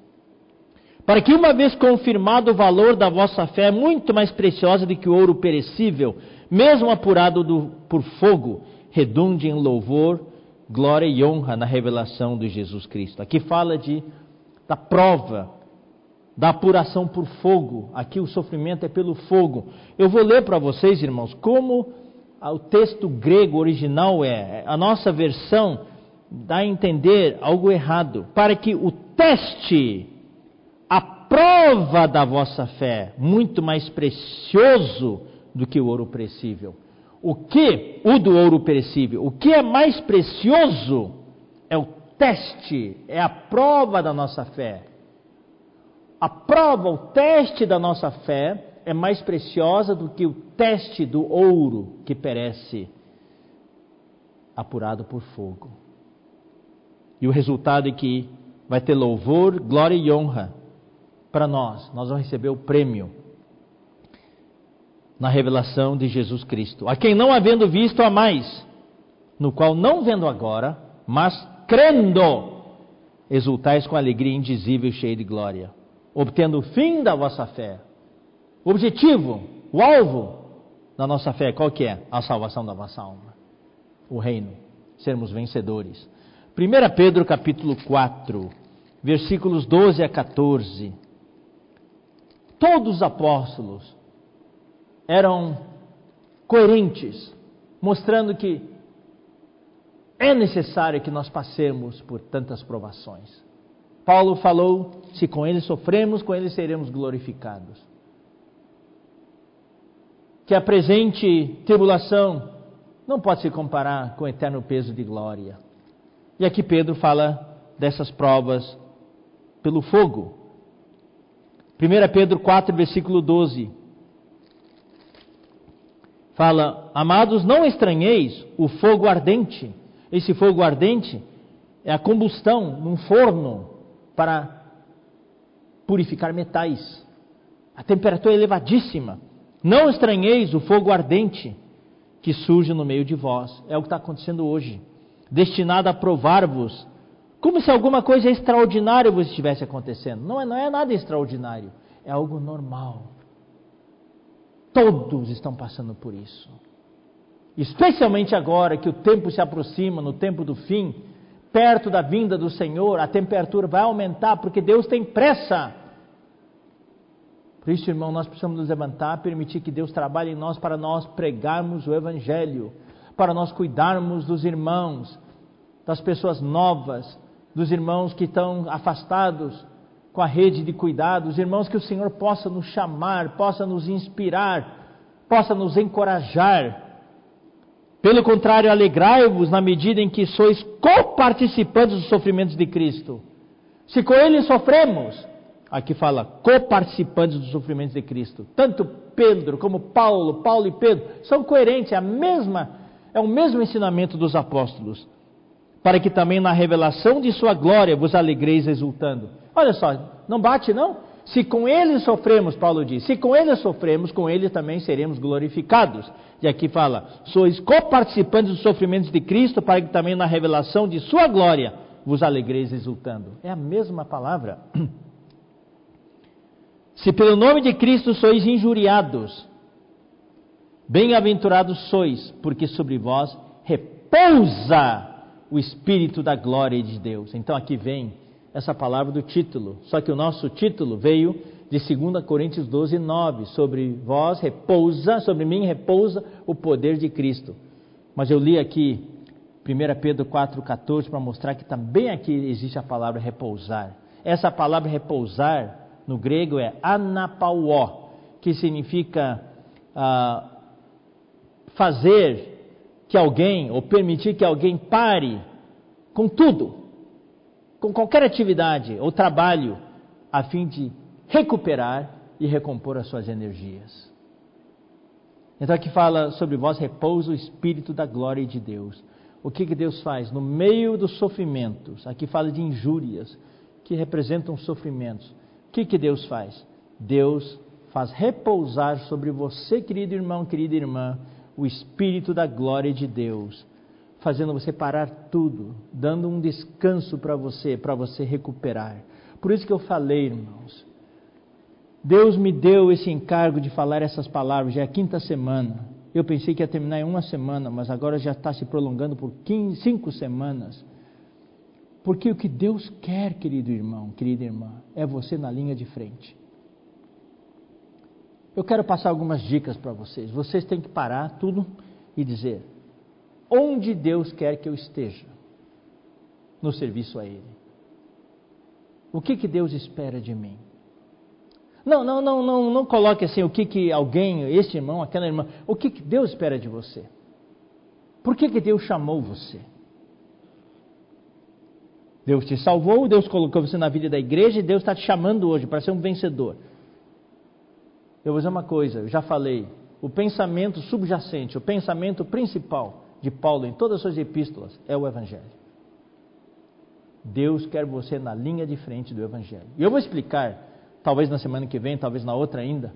para que, uma vez confirmado o valor da vossa fé, muito mais preciosa do que o ouro perecível, mesmo apurado do, por fogo, redunde em louvor, glória e honra na revelação de Jesus Cristo. Aqui fala de da prova, da apuração por fogo. Aqui o sofrimento é pelo fogo. Eu vou ler para vocês, irmãos, como o texto grego original é. A nossa versão dá a entender algo errado. Para que o teste, a prova da vossa fé, muito mais precioso do que o ouro perecível o que, o do ouro perecível, o que é mais precioso é o teste, é a prova da nossa fé. A prova, o teste da nossa fé é mais preciosa do que o teste do ouro que perece, apurado por fogo. E o resultado é que vai ter louvor, glória e honra para nós. Nós vamos receber o prêmio na revelação de Jesus Cristo. A quem não havendo visto a mais, no qual não vendo agora, mas crendo, exultais com alegria indizível cheia de glória, obtendo o fim da vossa fé. O objetivo, o alvo da nossa fé, qual que é? A salvação da vossa alma. O reino, sermos vencedores. 1 Pedro capítulo 4, versículos 12 a 14. Todos os apóstolos eram coerentes, mostrando que é necessário que nós passemos por tantas provações. Paulo falou: se com ele sofremos, com ele seremos glorificados. Que a presente tribulação não pode se comparar com o eterno peso de glória. E aqui Pedro fala dessas provas pelo fogo. 1 Pedro 4, versículo 12. Fala: Amados, não estranheis o fogo ardente. Esse fogo ardente é a combustão num forno para purificar metais. A temperatura é elevadíssima. Não estranheis o fogo ardente que surge no meio de vós. É o que está acontecendo hoje. Destinado a provar-vos, como se alguma coisa extraordinária vos estivesse acontecendo. Não é, não é nada extraordinário, é algo normal. Todos estão passando por isso. Especialmente agora que o tempo se aproxima, no tempo do fim, perto da vinda do Senhor, a temperatura vai aumentar porque Deus tem pressa por isso, irmão, nós precisamos nos levantar, permitir que Deus trabalhe em nós para nós pregarmos o Evangelho, para nós cuidarmos dos irmãos, das pessoas novas, dos irmãos que estão afastados com a rede de cuidados, irmãos que o Senhor possa nos chamar, possa nos inspirar, possa nos encorajar. Pelo contrário, alegrai-vos na medida em que sois coparticipantes dos sofrimentos de Cristo. Se com Ele sofremos, Aqui fala coparticipantes dos sofrimentos de Cristo. Tanto Pedro como Paulo, Paulo e Pedro são coerentes, é a mesma, é o mesmo ensinamento dos apóstolos. Para que também na revelação de sua glória vos alegreis exultando. Olha só, não bate não? Se com ele sofremos, Paulo diz, se com ele sofremos, com ele também seremos glorificados. E aqui fala: sois coparticipantes dos sofrimentos de Cristo, para que também na revelação de sua glória vos alegreis exultando. É a mesma palavra. Se pelo nome de Cristo sois injuriados, bem-aventurados sois, porque sobre vós repousa o Espírito da glória de Deus. Então aqui vem essa palavra do título, só que o nosso título veio de 2 Coríntios 12, 9. Sobre vós repousa, sobre mim repousa o poder de Cristo. Mas eu li aqui 1 Pedro 4, 14 para mostrar que também aqui existe a palavra repousar. Essa palavra repousar no grego é anapauó, que significa ah, fazer que alguém, ou permitir que alguém pare com tudo, com qualquer atividade ou trabalho, a fim de recuperar e recompor as suas energias. Então aqui fala sobre vós repousa o Espírito da glória de Deus. O que, que Deus faz? No meio dos sofrimentos, aqui fala de injúrias, que representam sofrimentos que, que Deus faz? Deus faz repousar sobre você, querido irmão, querida irmã, o Espírito da glória de Deus, fazendo você parar tudo, dando um descanso para você, para você recuperar. Por isso que eu falei, irmãos, Deus me deu esse encargo de falar essas palavras, já é a quinta semana. Eu pensei que ia terminar em uma semana, mas agora já está se prolongando por 15, cinco semanas. Porque o que Deus quer, querido irmão, querida irmã, é você na linha de frente. Eu quero passar algumas dicas para vocês. Vocês têm que parar tudo e dizer: onde Deus quer que eu esteja no serviço a Ele? O que, que Deus espera de mim? Não, não, não, não, não coloque assim o que, que alguém, este irmão, aquela irmã, o que, que Deus espera de você? Por que, que Deus chamou você? Deus te salvou, Deus colocou você na vida da igreja e Deus está te chamando hoje para ser um vencedor. Eu vou dizer uma coisa, eu já falei, o pensamento subjacente, o pensamento principal de Paulo em todas as suas epístolas é o Evangelho. Deus quer você na linha de frente do Evangelho. E eu vou explicar, talvez na semana que vem, talvez na outra ainda,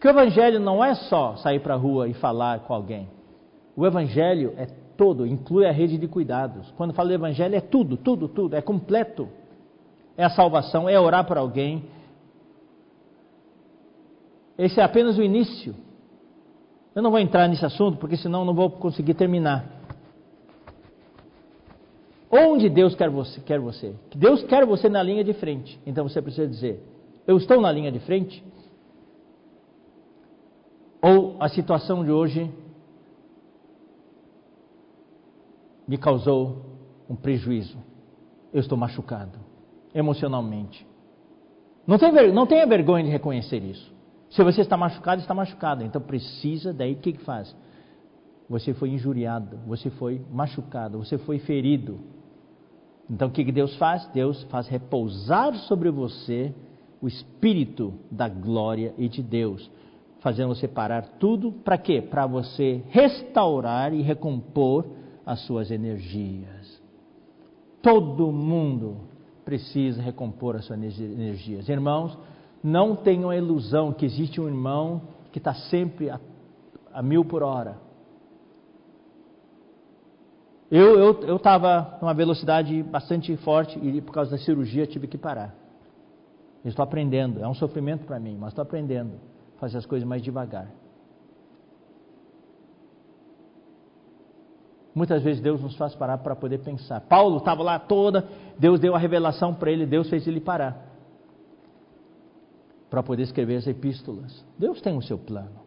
que o Evangelho não é só sair para a rua e falar com alguém. O Evangelho é todo, inclui a rede de cuidados. Quando fala do Evangelho, é tudo, tudo, tudo, é completo. É a salvação, é orar por alguém. Esse é apenas o início. Eu não vou entrar nesse assunto, porque senão não vou conseguir terminar. Onde Deus quer você, quer você? Deus quer você na linha de frente. Então você precisa dizer: Eu estou na linha de frente? Ou a situação de hoje me causou um prejuízo. Eu estou machucado emocionalmente. Não, tenha vergonha de reconhecer isso. Se você está machucado, está machucado. Então precisa, daí o que, que faz? Você foi injuriado, você foi machucado, você foi ferido. Então o que, que Deus faz? Deus faz repousar sobre você o Espírito da glória e de Deus, fazendo você parar tudo para quê? Para você restaurar e recompor as suas energias. Todo mundo precisa recompor as suas energias. Irmãos, não tenham a ilusão que existe um irmão que está sempre a, a, mil por hora. Eu estava numa velocidade bastante forte e por causa da cirurgia tive que parar. estou aprendendo, é um sofrimento para mim, mas estou aprendendo a fazer as coisas mais devagar. Muitas vezes Deus nos faz parar para poder pensar. Paulo estava lá toda, Deus deu a revelação para ele, Deus fez ele parar para poder escrever as epístolas. Deus tem o seu plano.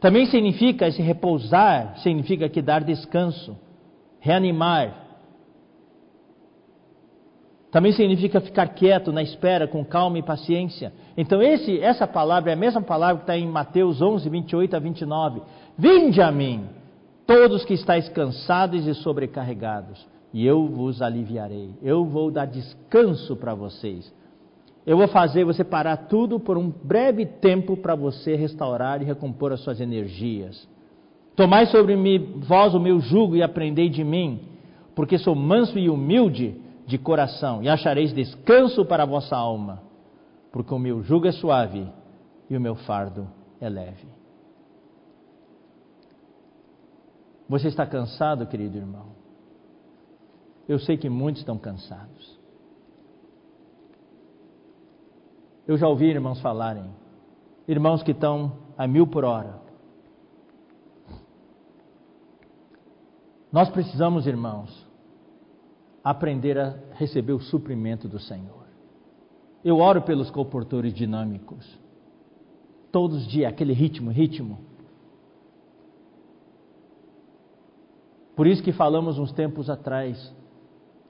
Também significa esse repousar, significa que dar descanso, reanimar. Também significa ficar quieto na espera, com calma e paciência. Então, esse, essa palavra é a mesma palavra que está em Mateus 11, 28 a 29. Vinde a mim todos que estáis cansados e sobrecarregados, e eu vos aliviarei. Eu vou dar descanso para vocês. Eu vou fazer você parar tudo por um breve tempo para você restaurar e recompor as suas energias. Tomai sobre mim, vós o meu jugo e aprendei de mim, porque sou manso e humilde de coração, e achareis descanso para a vossa alma, porque o meu jugo é suave e o meu fardo é leve. Você está cansado, querido irmão? Eu sei que muitos estão cansados. Eu já ouvi irmãos falarem, irmãos que estão a mil por hora. Nós precisamos, irmãos, aprender a receber o suprimento do Senhor. Eu oro pelos comportores dinâmicos. Todos os dias, aquele ritmo, ritmo. Por isso que falamos uns tempos atrás,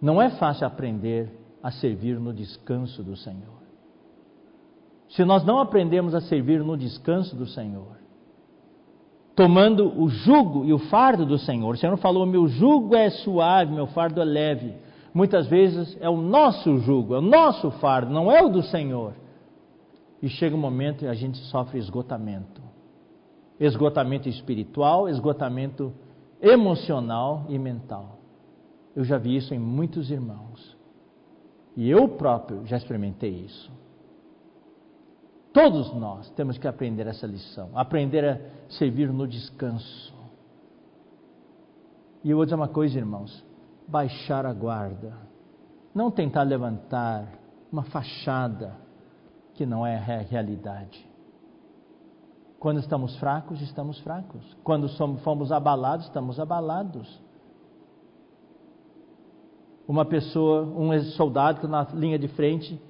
não é fácil aprender a servir no descanso do Senhor. Se nós não aprendemos a servir no descanso do Senhor, tomando o jugo e o fardo do Senhor, o Senhor falou: meu jugo é suave, meu fardo é leve. Muitas vezes é o nosso jugo, é o nosso fardo, não é o do Senhor. E chega um momento e a gente sofre esgotamento esgotamento espiritual, esgotamento emocional e mental. Eu já vi isso em muitos irmãos. E eu próprio já experimentei isso. Todos nós temos que aprender essa lição, aprender a servir no descanso. E eu vou dizer uma coisa, irmãos: baixar a guarda, não tentar levantar uma fachada que não é a realidade. Quando estamos fracos, estamos fracos. Quando somos, fomos abalados, estamos abalados. Uma pessoa, um soldado que na linha de frente,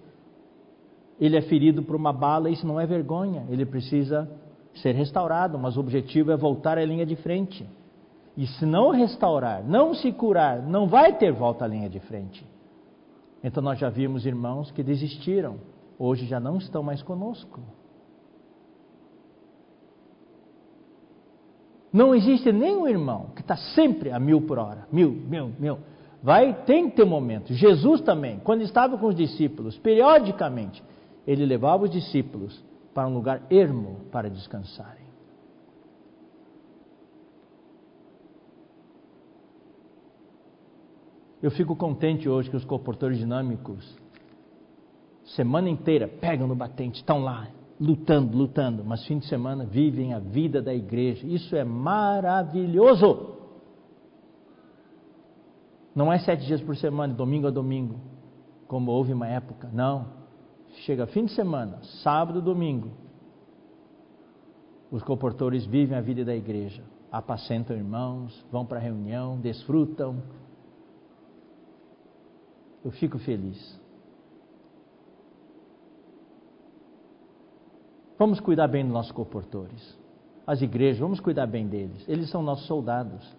ele é ferido por uma bala, isso não é vergonha, ele precisa ser restaurado, mas o objetivo é voltar à linha de frente. E se não restaurar, não se curar, não vai ter volta à linha de frente. Então nós já vimos irmãos que desistiram, hoje já não estão mais conosco. Não existe nenhum irmão que está sempre a mil por hora. Mil, mil, mil. Vai, tem que ter um momento. Jesus também, quando estava com os discípulos, periodicamente, ele levava os discípulos para um lugar ermo para descansarem. Eu fico contente hoje que os comportores dinâmicos, semana inteira, pegam no batente, estão lá, lutando, lutando, mas fim de semana vivem a vida da igreja. Isso é maravilhoso. Não é sete dias por semana, domingo a domingo, como houve uma época. Não. Chega fim de semana, sábado, domingo. Os comportores vivem a vida da igreja. Apacentam irmãos, vão para a reunião, desfrutam. Eu fico feliz. Vamos cuidar bem dos nossos comportores. as igrejas, vamos cuidar bem deles. Eles são nossos soldados.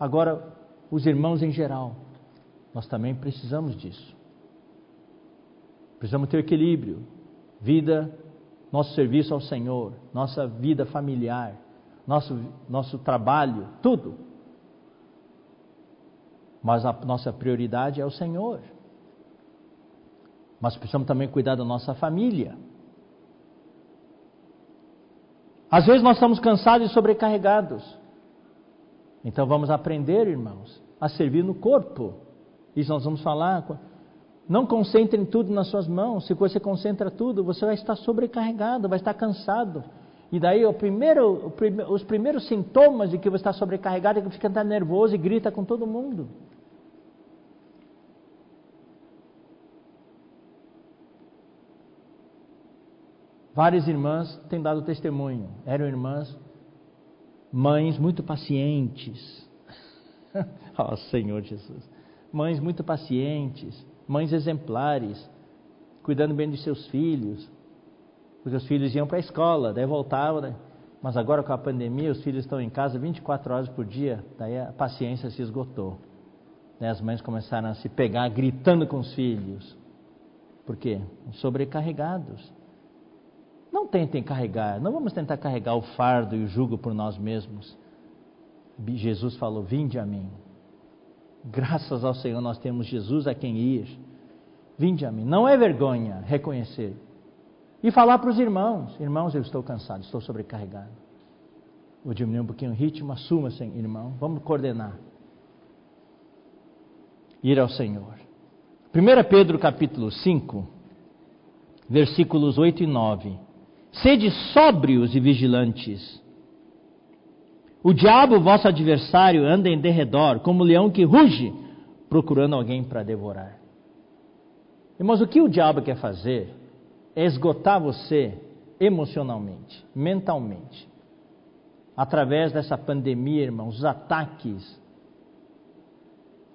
Agora, os irmãos em geral, nós também precisamos disso. Precisamos ter equilíbrio. Vida, nosso serviço ao Senhor, nossa vida familiar, nosso, nosso trabalho, tudo. Mas a nossa prioridade é o Senhor. Mas precisamos também cuidar da nossa família. Às vezes nós estamos cansados e sobrecarregados. Então vamos aprender, irmãos, a servir no corpo. Isso nós vamos falar. Não concentre tudo nas suas mãos. Se você concentra tudo, você vai estar sobrecarregado, vai estar cansado. E daí primeiro, os primeiros sintomas de que você está sobrecarregado é que você fica nervoso e grita com todo mundo. Várias irmãs têm dado testemunho. Eram irmãs, mães muito pacientes. oh, Senhor Jesus. Mães muito pacientes, mães exemplares, cuidando bem dos seus filhos. Os filhos iam para a escola, daí voltavam, né? mas agora com a pandemia os filhos estão em casa 24 horas por dia, daí a paciência se esgotou. Daí as mães começaram a se pegar gritando com os filhos. Por quê? Sobrecarregados. Não tentem carregar, não vamos tentar carregar o fardo e o jugo por nós mesmos. Jesus falou: Vinde a mim. Graças ao Senhor nós temos Jesus a quem ir. Vinde a mim. Não é vergonha reconhecer. E falar para os irmãos: Irmãos, eu estou cansado, estou sobrecarregado. Vou diminuir um pouquinho o ritmo, assuma-se, irmão. Vamos coordenar. Ir ao Senhor. 1 Pedro capítulo 5, versículos 8 e 9. Sede sóbrios e vigilantes. O diabo, vosso adversário, anda em derredor, como leão que ruge, procurando alguém para devorar. Irmãos, o que o diabo quer fazer é esgotar você emocionalmente, mentalmente. Através dessa pandemia, irmãos, os ataques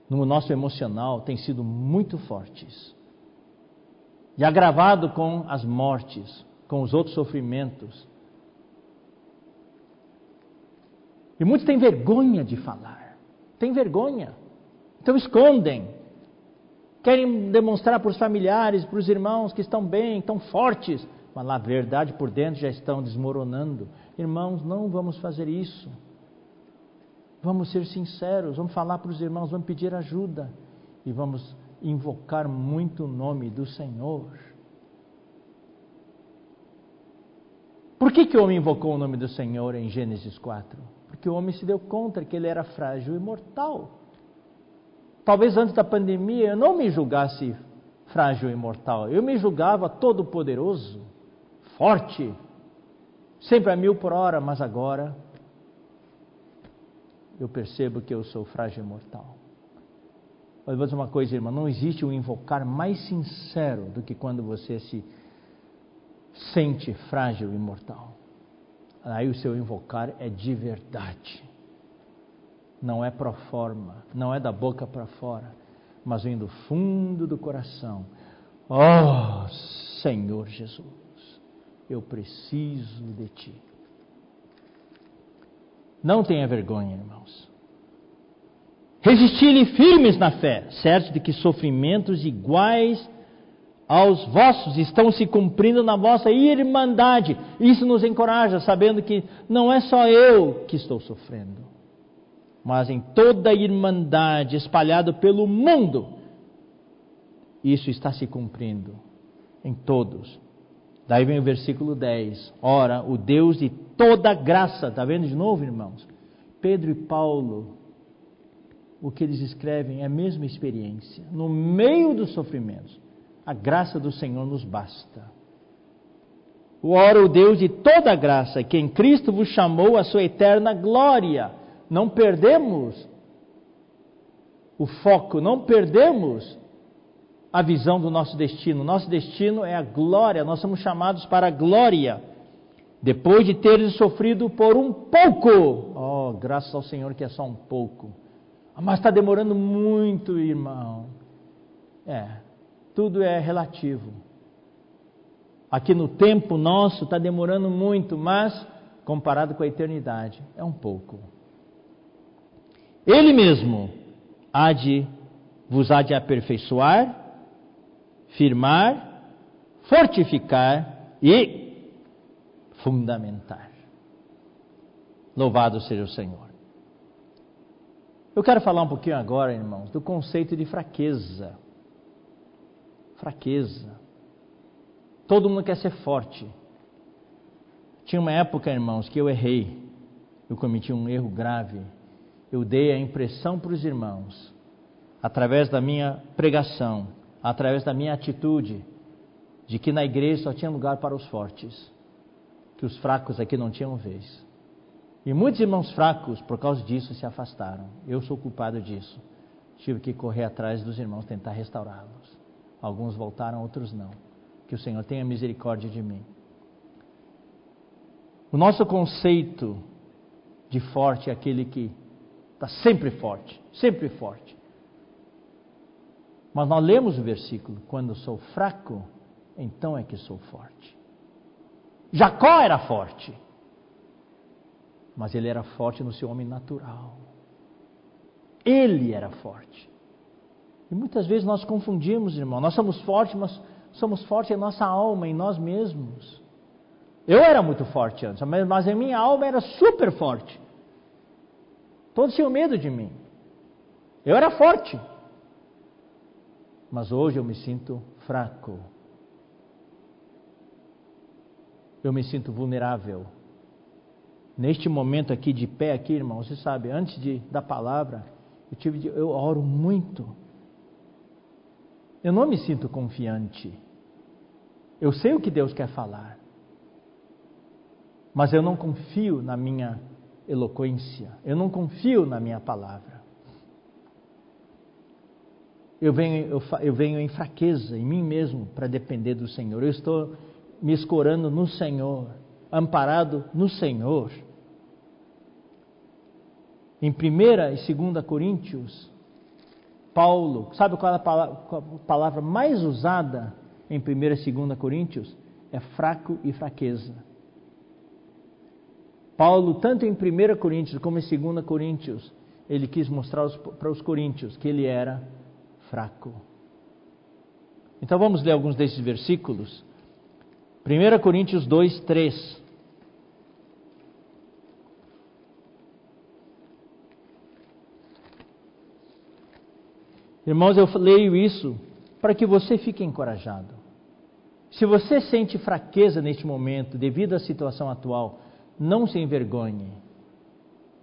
no nosso emocional têm sido muito fortes. E agravado com as mortes, com os outros sofrimentos. E muitos têm vergonha de falar. Tem vergonha. Então escondem. Querem demonstrar para os familiares, para os irmãos que estão bem, estão fortes, mas na verdade por dentro já estão desmoronando. Irmãos, não vamos fazer isso. Vamos ser sinceros, vamos falar para os irmãos, vamos pedir ajuda e vamos invocar muito o nome do Senhor. Por que, que o homem invocou o nome do Senhor em Gênesis 4? Porque o homem se deu conta que ele era frágil e mortal. Talvez antes da pandemia eu não me julgasse frágil e mortal. Eu me julgava todo poderoso, forte, sempre a mil por hora, mas agora eu percebo que eu sou frágil e mortal. Mas vou dizer uma coisa, irmão, não existe um invocar mais sincero do que quando você se sente frágil e mortal. Aí o seu invocar é de verdade. Não é pro forma, não é da boca para fora, mas vem do fundo do coração. Oh, Senhor Jesus, eu preciso de ti. Não tenha vergonha, irmãos. Resistirem firmes na fé, certo de que sofrimentos iguais aos vossos estão se cumprindo na vossa irmandade. Isso nos encoraja, sabendo que não é só eu que estou sofrendo, mas em toda a irmandade espalhada pelo mundo, isso está se cumprindo em todos. Daí vem o versículo 10. Ora, o Deus de toda graça, está vendo de novo, irmãos? Pedro e Paulo, o que eles escrevem é a mesma experiência. No meio dos sofrimentos, a graça do Senhor nos basta. Ora, o Deus de toda graça, que em Cristo vos chamou a sua eterna glória. Não perdemos o foco, não perdemos a visão do nosso destino. Nosso destino é a glória, nós somos chamados para a glória. Depois de teres sofrido por um pouco, oh, graças ao Senhor que é só um pouco. Mas está demorando muito, irmão. É, tudo é relativo. Aqui no tempo nosso está demorando muito, mas comparado com a eternidade, é um pouco. Ele mesmo há de vos há de aperfeiçoar, firmar, fortificar e fundamentar. Louvado seja o Senhor. Eu quero falar um pouquinho agora, irmãos, do conceito de fraqueza. Fraqueza. Todo mundo quer ser forte. Tinha uma época, irmãos, que eu errei. Eu cometi um erro grave. Eu dei a impressão para os irmãos, através da minha pregação, através da minha atitude, de que na igreja só tinha lugar para os fortes, que os fracos aqui não tinham vez. E muitos irmãos fracos, por causa disso, se afastaram. Eu sou culpado disso. Tive que correr atrás dos irmãos, tentar restaurá-los. Alguns voltaram, outros não. Que o Senhor tenha misericórdia de mim. O nosso conceito de forte é aquele que está sempre forte, sempre forte. Mas nós lemos o versículo: quando sou fraco, então é que sou forte. Jacó era forte mas ele era forte no seu homem natural. Ele era forte. E muitas vezes nós confundimos, irmão. Nós somos fortes, mas somos fortes em nossa alma, em nós mesmos. Eu era muito forte antes, mas a minha alma era super forte. Todos tinham medo de mim. Eu era forte. Mas hoje eu me sinto fraco. Eu me sinto vulnerável neste momento aqui de pé aqui, irmão, você sabe, antes de, da palavra, eu tive de, eu oro muito. Eu não me sinto confiante. Eu sei o que Deus quer falar. Mas eu não confio na minha eloquência. Eu não confio na minha palavra. Eu venho, eu, eu venho em fraqueza em mim mesmo para depender do Senhor. Eu estou me escorando no Senhor, amparado no Senhor. Em 1 e 2 Coríntios, Paulo, sabe qual é a palavra mais usada em 1 e 2 Coríntios? É fraco e fraqueza. Paulo, tanto em 1 Coríntios como em 2 Coríntios, ele quis mostrar para os coríntios que ele era fraco. Então vamos ler alguns desses versículos. 1 Coríntios 2, 3. Irmãos, eu leio isso para que você fique encorajado. Se você sente fraqueza neste momento, devido à situação atual, não se envergonhe.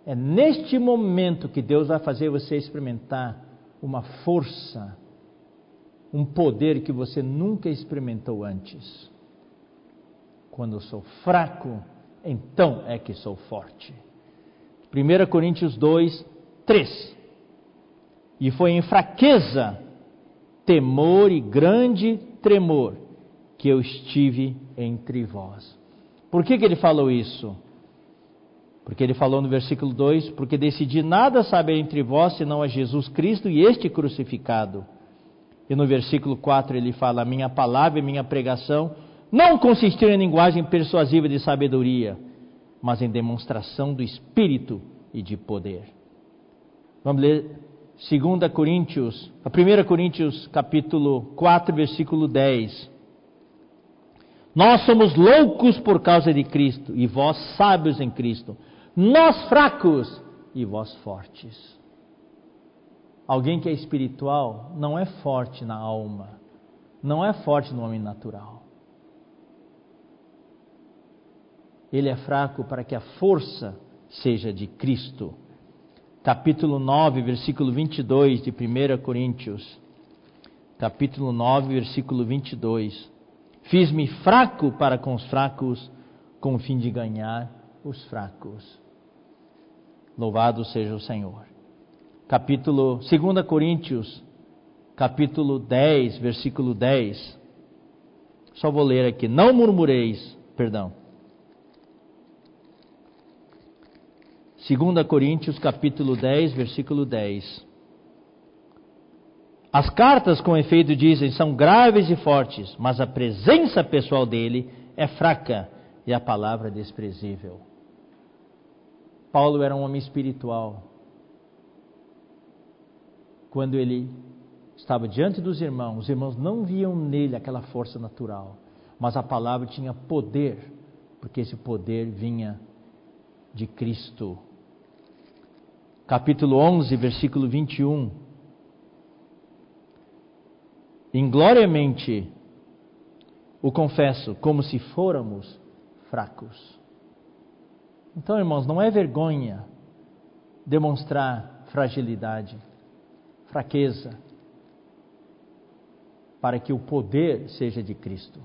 É neste momento que Deus vai fazer você experimentar uma força, um poder que você nunca experimentou antes. Quando eu sou fraco, então é que sou forte. 1 Coríntios 2, 3. E foi em fraqueza, temor e grande tremor que eu estive entre vós. Por que, que ele falou isso? Porque ele falou no versículo 2: Porque decidi nada saber entre vós senão a Jesus Cristo e este crucificado. E no versículo 4 ele fala: Minha palavra e minha pregação não consistiram em linguagem persuasiva de sabedoria, mas em demonstração do Espírito e de poder. Vamos ler 2 Coríntios, a 1 Coríntios capítulo 4, versículo 10. Nós somos loucos por causa de Cristo, e vós sábios em Cristo. Nós fracos, e vós fortes. Alguém que é espiritual não é forte na alma, não é forte no homem natural. Ele é fraco para que a força seja de Cristo capítulo 9, versículo 22 de 1 Coríntios. Capítulo 9, versículo 22. Fiz-me fraco para com os fracos, com o fim de ganhar os fracos. Louvado seja o Senhor. Capítulo 2 Coríntios, capítulo 10, versículo 10. Só vou ler aqui. Não murmureis, perdão. 2 Coríntios capítulo 10, versículo 10. As cartas, com efeito, dizem são graves e fortes, mas a presença pessoal dele é fraca e a palavra desprezível. Paulo era um homem espiritual. Quando ele estava diante dos irmãos, os irmãos não viam nele aquela força natural, mas a palavra tinha poder, porque esse poder vinha de Cristo. Capítulo 11, versículo 21. Ingloriamente o confesso, como se fôramos fracos. Então, irmãos, não é vergonha demonstrar fragilidade, fraqueza, para que o poder seja de Cristo.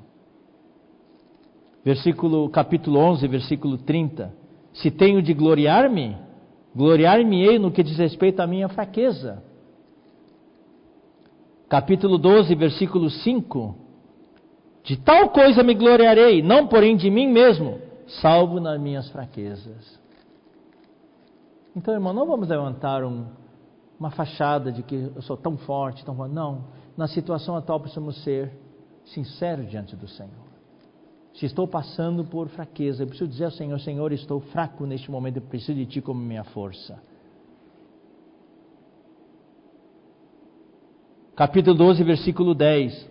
Versículo capítulo 11, versículo 30. Se tenho de gloriar-me, gloriar-me-ei no que diz respeito à minha fraqueza. Capítulo 12, versículo 5. De tal coisa me gloriarei, não porém de mim mesmo, salvo nas minhas fraquezas. Então, irmão, não vamos levantar um, uma fachada de que eu sou tão forte, tão forte. Não, na situação atual precisamos ser sinceros diante do Senhor. Se estou passando por fraqueza, eu preciso dizer ao Senhor: Senhor, estou fraco neste momento, eu preciso de Ti como minha força. Capítulo 12, versículo 10.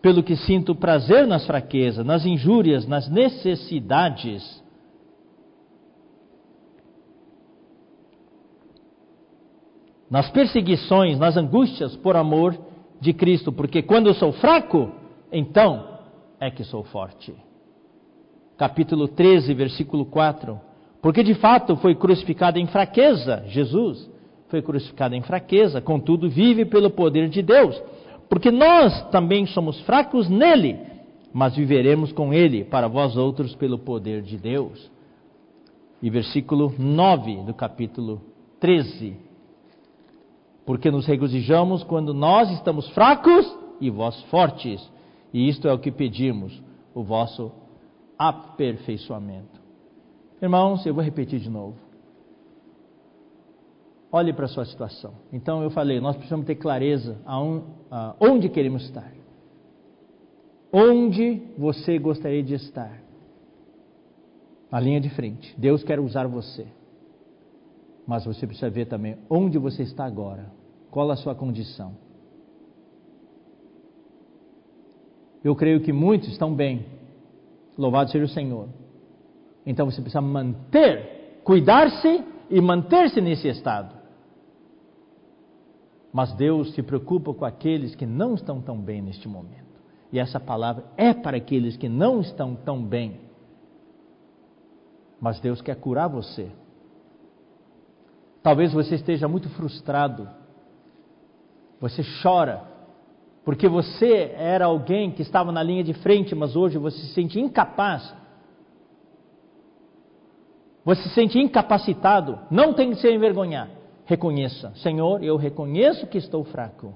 Pelo que sinto prazer nas fraquezas, nas injúrias, nas necessidades nas perseguições, nas angústias por amor de Cristo, porque quando eu sou fraco, então é que sou forte. Capítulo 13, versículo 4. Porque de fato foi crucificado em fraqueza, Jesus foi crucificado em fraqueza, contudo vive pelo poder de Deus. Porque nós também somos fracos nele, mas viveremos com ele, para vós outros, pelo poder de Deus. E versículo 9 do capítulo 13 porque nos regozijamos quando nós estamos fracos e vós fortes. E isto é o que pedimos, o vosso aperfeiçoamento. Irmãos, eu vou repetir de novo. Olhe para a sua situação. Então eu falei, nós precisamos ter clareza aonde queremos estar. Onde você gostaria de estar? Na linha de frente. Deus quer usar você. Mas você precisa ver também onde você está agora. Qual a sua condição? Eu creio que muitos estão bem. Louvado seja o Senhor. Então você precisa manter, cuidar-se e manter-se nesse estado. Mas Deus se preocupa com aqueles que não estão tão bem neste momento. E essa palavra é para aqueles que não estão tão bem. Mas Deus quer curar você. Talvez você esteja muito frustrado. Você chora. Porque você era alguém que estava na linha de frente, mas hoje você se sente incapaz. Você se sente incapacitado. Não tem que se envergonhar. Reconheça: Senhor, eu reconheço que estou fraco.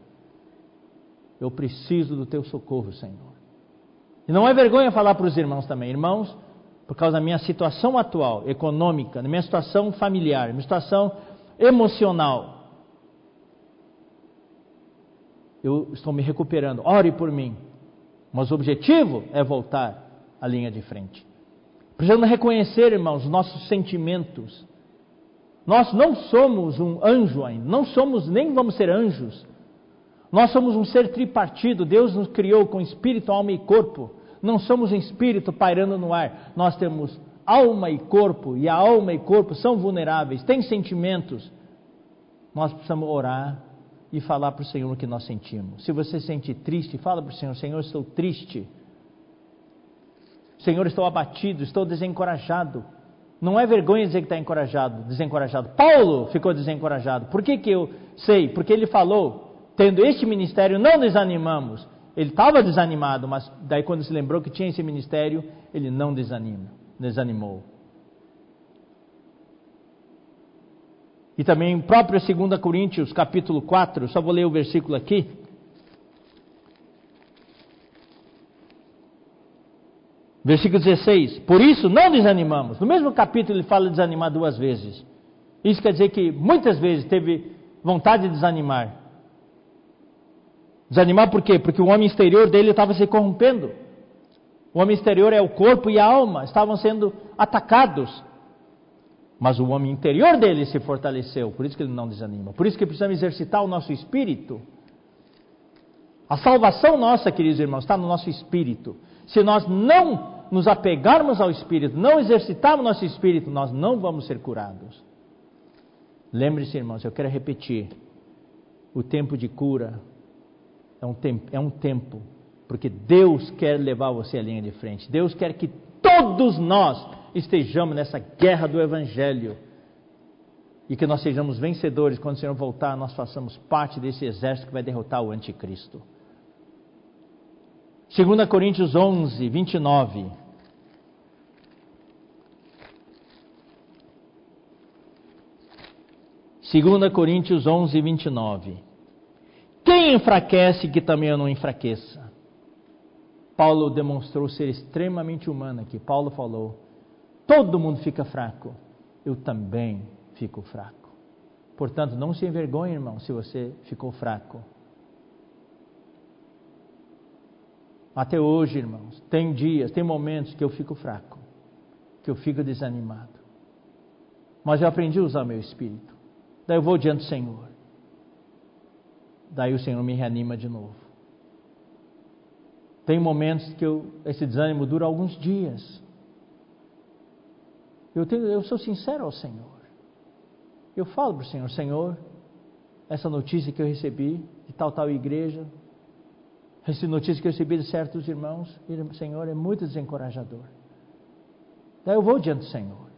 Eu preciso do teu socorro, Senhor. E não é vergonha falar para os irmãos também. Irmãos, por causa da minha situação atual, econômica, da minha situação familiar, minha situação emocional. Eu estou me recuperando, ore por mim. Mas o objetivo é voltar à linha de frente. Precisamos reconhecer, irmãos, nossos sentimentos. Nós não somos um anjo ainda, não somos, nem vamos ser anjos. Nós somos um ser tripartido, Deus nos criou com espírito, alma e corpo. Não somos um espírito pairando no ar. Nós temos alma e corpo, e a alma e corpo são vulneráveis, têm sentimentos. Nós precisamos orar e falar para o Senhor o que nós sentimos. Se você se sente triste, fala para o Senhor: Senhor, estou triste. Senhor, estou abatido, estou desencorajado. Não é vergonha dizer que está encorajado, desencorajado. Paulo ficou desencorajado. Por que, que eu sei? Porque ele falou: tendo este ministério, não desanimamos. Ele estava desanimado, mas daí quando se lembrou que tinha esse ministério, ele não desanima desanimou. E também em próprio 2 Coríntios, capítulo 4, só vou ler o versículo aqui. Versículo 16: Por isso não desanimamos. No mesmo capítulo ele fala de desanimar duas vezes. Isso quer dizer que muitas vezes teve vontade de desanimar. Desanimar por quê? Porque o homem exterior dele estava se corrompendo. O homem exterior é o corpo e a alma, estavam sendo atacados. Mas o homem interior dele se fortaleceu, por isso que ele não desanima. Por isso que precisamos exercitar o nosso espírito. A salvação nossa, queridos irmãos, está no nosso espírito. Se nós não nos apegarmos ao espírito, não exercitarmos nosso espírito, nós não vamos ser curados. Lembre-se, irmãos, eu quero repetir: o tempo de cura é um tempo, é um tempo, porque Deus quer levar você à linha de frente. Deus quer que todos nós estejamos nessa guerra do Evangelho e que nós sejamos vencedores quando o Senhor voltar, nós façamos parte desse exército que vai derrotar o anticristo. 2 Coríntios 11, 29. Segunda Coríntios 11, 29. Quem enfraquece que também eu não enfraqueça? Paulo demonstrou ser extremamente humano aqui. Paulo falou: todo mundo fica fraco, eu também fico fraco. Portanto, não se envergonhe, irmão, se você ficou fraco. Até hoje, irmãos, tem dias, tem momentos que eu fico fraco, que eu fico desanimado. Mas eu aprendi a usar meu espírito. Daí eu vou diante do Senhor. Daí o Senhor me reanima de novo. Tem momentos que eu, esse desânimo dura alguns dias. Eu, tenho, eu sou sincero ao Senhor. Eu falo para o Senhor, Senhor, essa notícia que eu recebi de tal, tal igreja, essa notícia que eu recebi de certos irmãos, Senhor, é muito desencorajador. Daí eu vou diante do Senhor.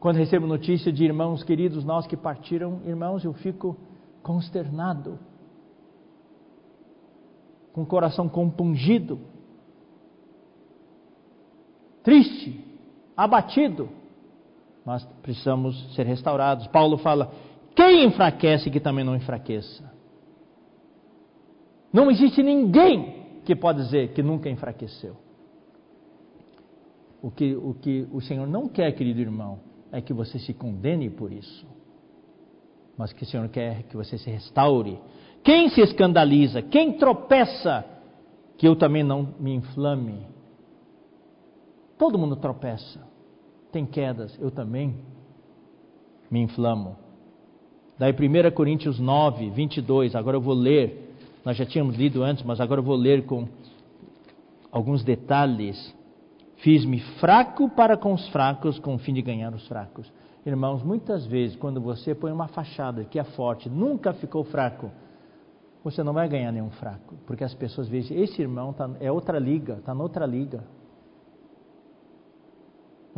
Quando recebo notícia de irmãos queridos nós que partiram, irmãos, eu fico consternado, com o coração compungido, triste, abatido, mas precisamos ser restaurados. Paulo fala: quem enfraquece que também não enfraqueça? Não existe ninguém que pode dizer que nunca enfraqueceu. O que, o que o Senhor não quer, querido irmão, é que você se condene por isso. Mas que o Senhor quer que você se restaure. Quem se escandaliza, quem tropeça, que eu também não me inflame. Todo mundo tropeça, tem quedas, eu também me inflamo. Daí 1 Coríntios 9, 22, agora eu vou ler nós já tínhamos lido antes, mas agora eu vou ler com alguns detalhes. Fiz-me fraco para com os fracos, com o fim de ganhar os fracos. Irmãos, muitas vezes, quando você põe uma fachada que é forte, nunca ficou fraco, você não vai ganhar nenhum fraco, porque as pessoas veem, esse irmão tá, é outra liga, está noutra liga.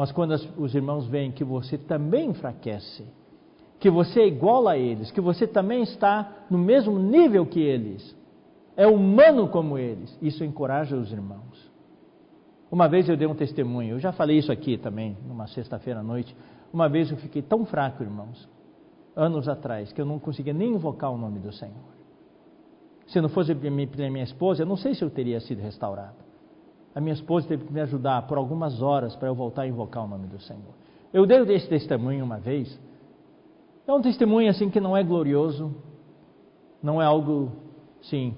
Mas quando os irmãos veem que você também enfraquece, que você é igual a eles, que você também está no mesmo nível que eles, é humano como eles. Isso encoraja os irmãos. Uma vez eu dei um testemunho, eu já falei isso aqui também, numa sexta-feira à noite. Uma vez eu fiquei tão fraco, irmãos, anos atrás, que eu não conseguia nem invocar o nome do Senhor. Se não fosse pela minha esposa, eu não sei se eu teria sido restaurado. A minha esposa teve que me ajudar por algumas horas para eu voltar a invocar o nome do Senhor. Eu dei esse testemunho uma vez. É um testemunho assim que não é glorioso, não é algo, sim,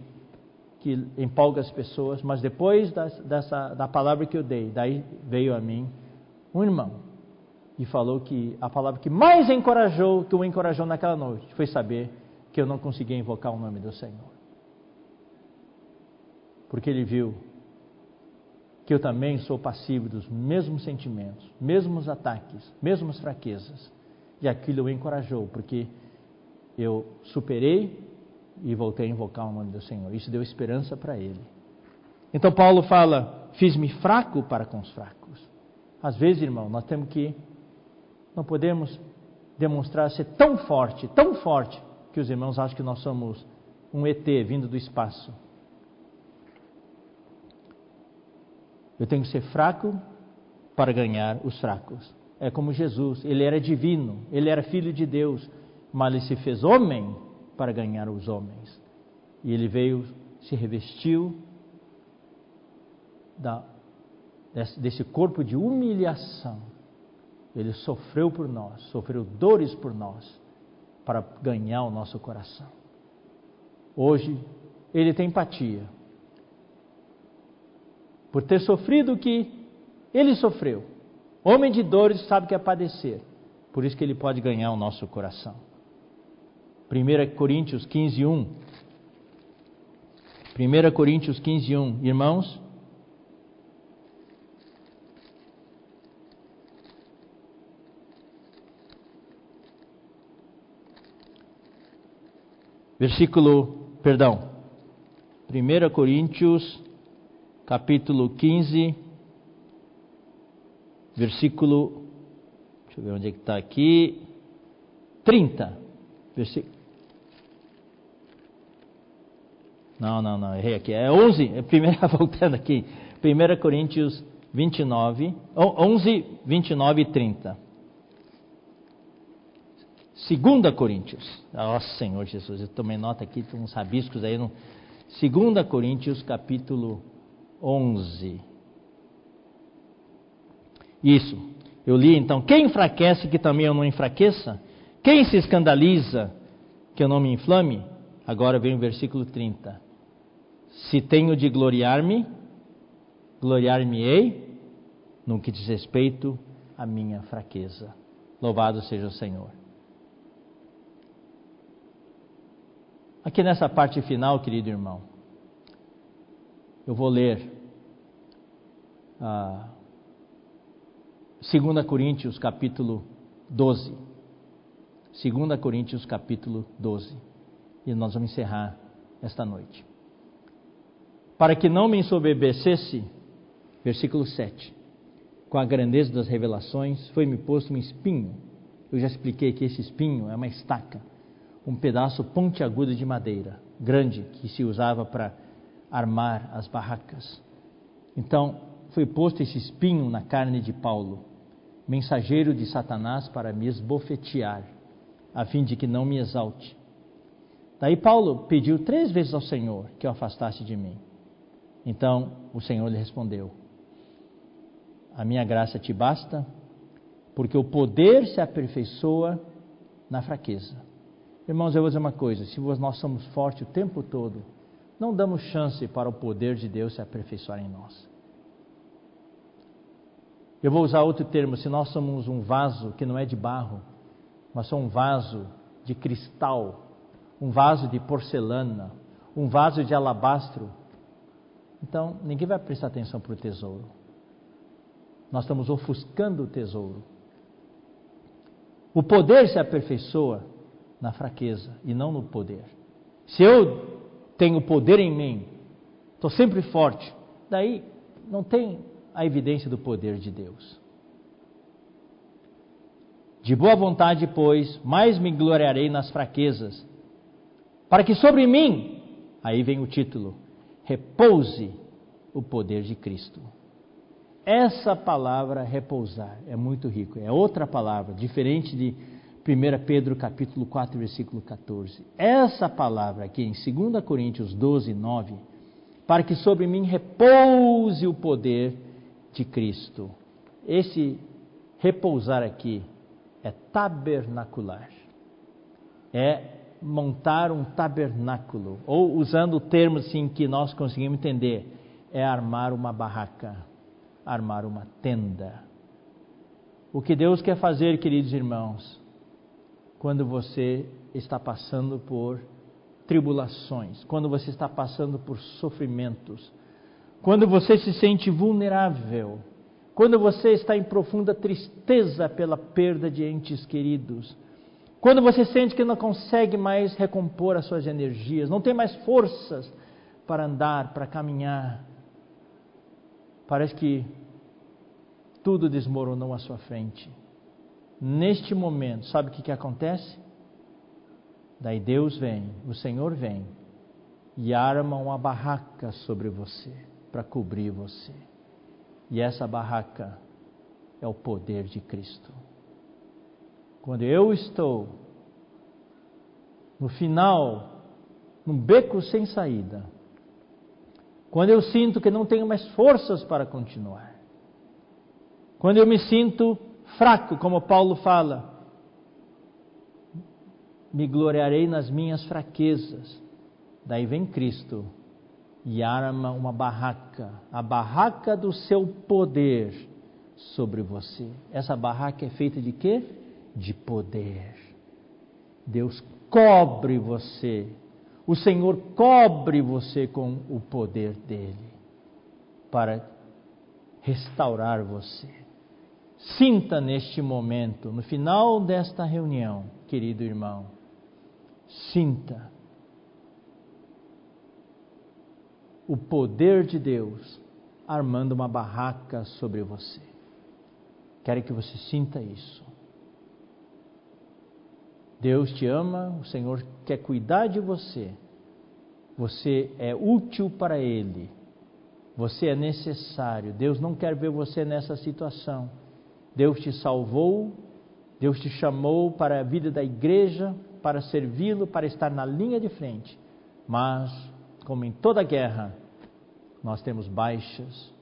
que empolga as pessoas, mas depois das, dessa, da palavra que eu dei, daí veio a mim um irmão e falou que a palavra que mais encorajou, que o encorajou naquela noite, foi saber que eu não conseguia invocar o nome do Senhor. Porque ele viu que eu também sou passivo dos mesmos sentimentos, mesmos ataques, mesmas fraquezas. E aquilo o encorajou, porque eu superei e voltei a invocar o nome do Senhor. Isso deu esperança para ele. Então Paulo fala: Fiz-me fraco para com os fracos. Às vezes, irmão, nós temos que. Não podemos demonstrar ser tão forte, tão forte, que os irmãos acham que nós somos um ET vindo do espaço. Eu tenho que ser fraco para ganhar os fracos. É como Jesus, ele era divino, ele era filho de Deus, mas ele se fez homem para ganhar os homens. E ele veio, se revestiu da, desse, desse corpo de humilhação. Ele sofreu por nós, sofreu dores por nós, para ganhar o nosso coração. Hoje, ele tem empatia. Por ter sofrido o que ele sofreu, Homem de dores sabe que é padecer. Por isso que ele pode ganhar o nosso coração. 1 Coríntios 15, 1. 1 Coríntios 15, 1. Irmãos, versículo, perdão, 1 Coríntios, capítulo 15, versículo, deixa eu ver onde é que está aqui, 30, versículo. Não, não, não, errei aqui. É 11, é primeira, voltando aqui. 1 Coríntios 29, 11, 29 e 30. Segunda Coríntios. Ó oh, Senhor Jesus, eu tomei nota aqui, tem uns rabiscos aí. No... Segunda Coríntios, capítulo 11. Isso. Eu li então, quem enfraquece que também eu não enfraqueça? Quem se escandaliza que eu não me inflame? Agora vem o versículo 30. Se tenho de gloriar-me, gloriar-me-ei no que diz respeito à minha fraqueza. Louvado seja o Senhor. Aqui nessa parte final, querido irmão, eu vou ler ah, 2 Coríntios capítulo 12. 2 Coríntios capítulo 12. E nós vamos encerrar esta noite. Para que não me ensoberbecesse, versículo 7. Com a grandeza das revelações, foi-me posto um espinho. Eu já expliquei que esse espinho é uma estaca um pedaço pontiagudo de madeira, grande, que se usava para armar as barracas. Então, foi posto esse espinho na carne de Paulo, mensageiro de Satanás para me esbofetear, a fim de que não me exalte. Daí Paulo pediu três vezes ao Senhor que o afastasse de mim. Então o Senhor lhe respondeu: A minha graça te basta, porque o poder se aperfeiçoa na fraqueza. Irmãos, eu vou dizer uma coisa: se nós somos fortes o tempo todo, não damos chance para o poder de Deus se aperfeiçoar em nós. Eu vou usar outro termo: se nós somos um vaso que não é de barro, mas só um vaso de cristal, um vaso de porcelana, um vaso de alabastro, então ninguém vai prestar atenção para o tesouro. Nós estamos ofuscando o tesouro. O poder se aperfeiçoa na fraqueza e não no poder. Se eu tenho poder em mim, estou sempre forte, daí não tem a evidência do poder de Deus. De boa vontade, pois, mais me gloriarei nas fraquezas, para que sobre mim, aí vem o título, repouse o poder de Cristo. Essa palavra repousar é muito rico, é outra palavra, diferente de 1 Pedro capítulo 4, versículo 14. Essa palavra aqui em 2 Coríntios 12, 9, para que sobre mim repouse o poder de Cristo. Esse repousar aqui é tabernacular. É montar um tabernáculo, ou usando o termo assim que nós conseguimos entender, é armar uma barraca, armar uma tenda. O que Deus quer fazer, queridos irmãos, quando você está passando por tribulações, quando você está passando por sofrimentos, quando você se sente vulnerável, quando você está em profunda tristeza pela perda de entes queridos, quando você sente que não consegue mais recompor as suas energias, não tem mais forças para andar, para caminhar, parece que tudo desmoronou à sua frente neste momento, sabe o que, que acontece? Daí Deus vem, o Senhor vem e arma uma barraca sobre você para cobrir você. E essa barraca é o poder de Cristo. Quando eu estou no final, num beco sem saída, quando eu sinto que não tenho mais forças para continuar, quando eu me sinto fraco, como Paulo fala. Me gloriarei nas minhas fraquezas. Daí vem Cristo e arma uma barraca, a barraca do seu poder sobre você. Essa barraca é feita de quê? De poder. Deus cobre você. O Senhor cobre você com o poder dele para restaurar você. Sinta neste momento, no final desta reunião, querido irmão, sinta o poder de Deus armando uma barraca sobre você. Quero que você sinta isso. Deus te ama, o Senhor quer cuidar de você. Você é útil para Ele. Você é necessário. Deus não quer ver você nessa situação. Deus te salvou, Deus te chamou para a vida da igreja, para servi-lo, para estar na linha de frente. Mas, como em toda guerra, nós temos baixas.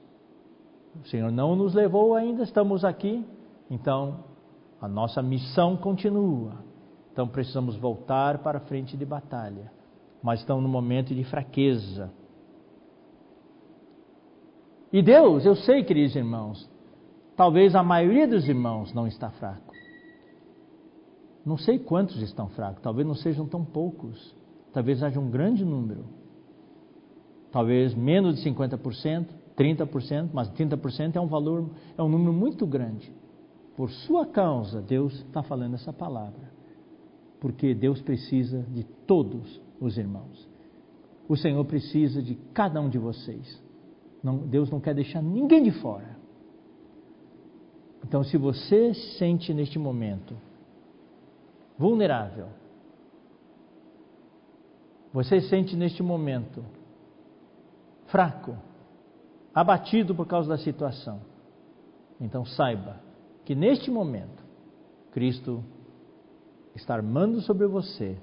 O Senhor não nos levou ainda, estamos aqui. Então, a nossa missão continua. Então, precisamos voltar para a frente de batalha. Mas estamos no momento de fraqueza. E Deus, eu sei, queridos irmãos, talvez a maioria dos irmãos não está fraco. Não sei quantos estão fracos, talvez não sejam tão poucos, talvez haja um grande número. Talvez menos de 50%, 30%, mas 30% é um valor, é um número muito grande. Por sua causa, Deus está falando essa palavra. Porque Deus precisa de todos os irmãos. O Senhor precisa de cada um de vocês. Não, Deus não quer deixar ninguém de fora. Então, se você se sente neste momento vulnerável, você se sente neste momento fraco, abatido por causa da situação, então saiba que neste momento Cristo está armando sobre você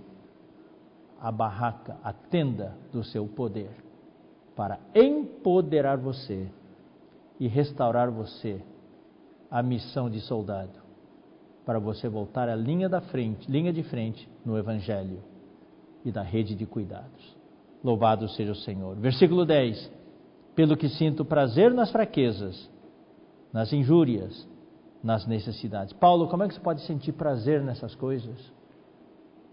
a barraca, a tenda do seu poder, para empoderar você e restaurar você a missão de soldado, para você voltar à linha da frente, linha de frente no evangelho e da rede de cuidados. Louvado seja o Senhor. Versículo 10. Pelo que sinto prazer nas fraquezas, nas injúrias, nas necessidades. Paulo, como é que você pode sentir prazer nessas coisas?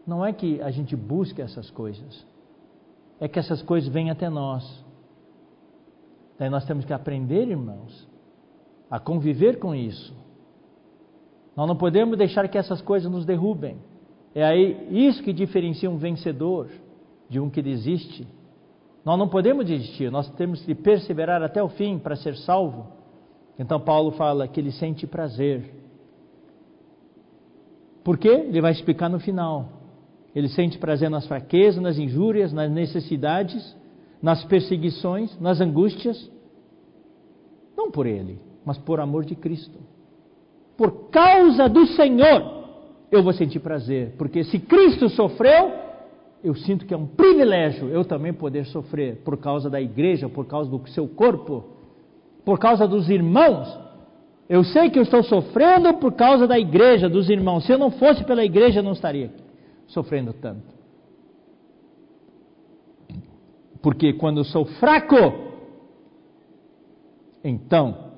Não é que a gente busque essas coisas, é que essas coisas vêm até nós. Daí nós temos que aprender, irmãos, a conviver com isso. Nós não podemos deixar que essas coisas nos derrubem. É aí isso que diferencia um vencedor de um que desiste. Nós não podemos desistir, nós temos que perseverar até o fim para ser salvo. Então Paulo fala que ele sente prazer. Por quê? Ele vai explicar no final. Ele sente prazer nas fraquezas, nas injúrias, nas necessidades, nas perseguições, nas angústias. Não por ele, mas por amor de Cristo. Por causa do Senhor, eu vou sentir prazer, porque se Cristo sofreu, eu sinto que é um privilégio eu também poder sofrer por causa da igreja, por causa do seu corpo, por causa dos irmãos. Eu sei que eu estou sofrendo por causa da igreja, dos irmãos. Se eu não fosse pela igreja, eu não estaria sofrendo tanto. Porque quando eu sou fraco, então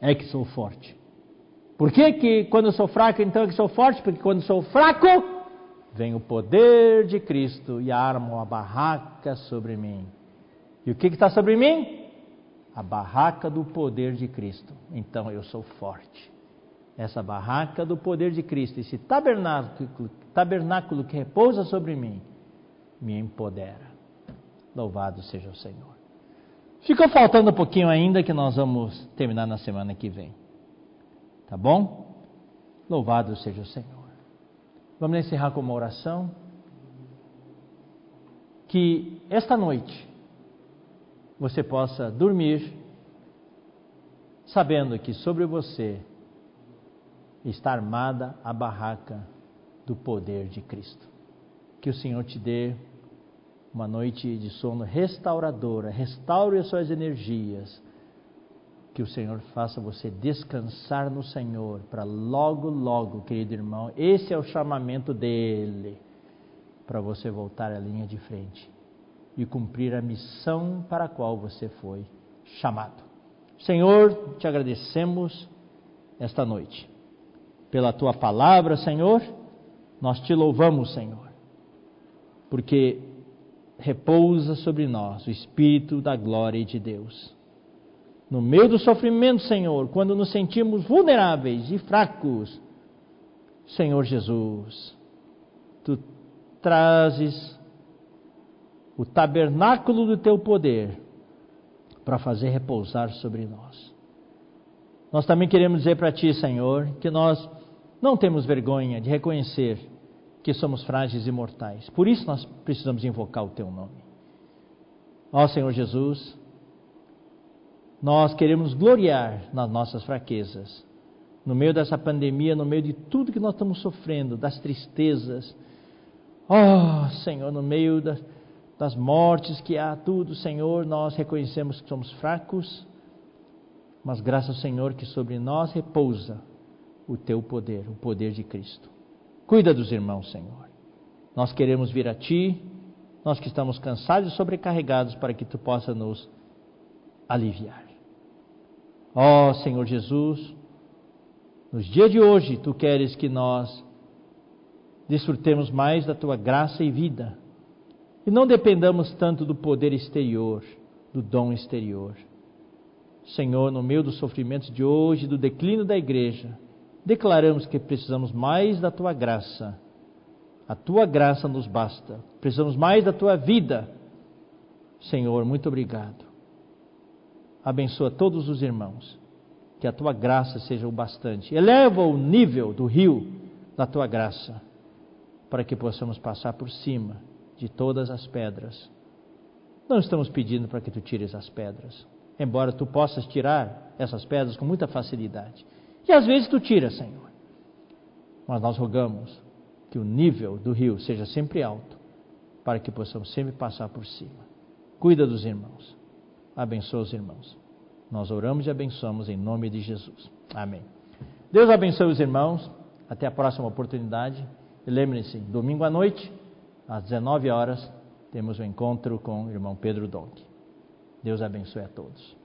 é que sou forte. Por que, que quando sou fraco, então é que sou forte? Porque quando sou fraco, vem o poder de Cristo e arma uma barraca sobre mim. E o que está sobre mim? A barraca do poder de Cristo. Então eu sou forte. Essa barraca do poder de Cristo, esse tabernáculo, tabernáculo que repousa sobre mim, me empodera. Louvado seja o Senhor. Ficou faltando um pouquinho ainda que nós vamos terminar na semana que vem. Tá bom? Louvado seja o Senhor. Vamos encerrar com uma oração. Que esta noite você possa dormir sabendo que sobre você está armada a barraca do poder de Cristo. Que o Senhor te dê uma noite de sono restauradora, restaure as suas energias. Que o Senhor faça você descansar no Senhor, para logo, logo, querido irmão, esse é o chamamento dele, para você voltar à linha de frente e cumprir a missão para a qual você foi chamado. Senhor, te agradecemos esta noite. Pela tua palavra, Senhor, nós te louvamos, Senhor, porque repousa sobre nós o Espírito da glória de Deus. No meio do sofrimento, Senhor, quando nos sentimos vulneráveis e fracos, Senhor Jesus, tu trazes o tabernáculo do teu poder para fazer repousar sobre nós. Nós também queremos dizer para ti, Senhor, que nós não temos vergonha de reconhecer que somos frágeis e mortais. Por isso nós precisamos invocar o teu nome. Ó Senhor Jesus, nós queremos gloriar nas nossas fraquezas. No meio dessa pandemia, no meio de tudo que nós estamos sofrendo, das tristezas. Ó Senhor, no meio das, das mortes que há, tudo, Senhor, nós reconhecemos que somos fracos, mas graças ao Senhor que sobre nós repousa o teu poder, o poder de Cristo. Cuida dos irmãos, Senhor. Nós queremos vir a Ti, nós que estamos cansados e sobrecarregados, para que Tu possa nos aliviar. Ó oh, Senhor Jesus, nos dias de hoje, Tu queres que nós desfrutemos mais da Tua graça e vida, e não dependamos tanto do poder exterior, do dom exterior. Senhor, no meio dos sofrimentos de hoje, do declínio da igreja, declaramos que precisamos mais da tua graça. A tua graça nos basta. Precisamos mais da tua vida. Senhor, muito obrigado. Abençoa todos os irmãos. Que a tua graça seja o bastante. Eleva o nível do rio da tua graça, para que possamos passar por cima de todas as pedras. Não estamos pedindo para que tu tires as pedras, embora tu possas tirar essas pedras com muita facilidade. E às vezes tu tira, Senhor. Mas nós rogamos que o nível do rio seja sempre alto, para que possamos sempre passar por cima. Cuida dos irmãos. Abençoa os irmãos. Nós oramos e abençoamos em nome de Jesus. Amém. Deus abençoe os irmãos. Até a próxima oportunidade. E lembrem-se, domingo à noite, às 19 horas, temos o um encontro com o irmão Pedro Donk. Deus abençoe a todos.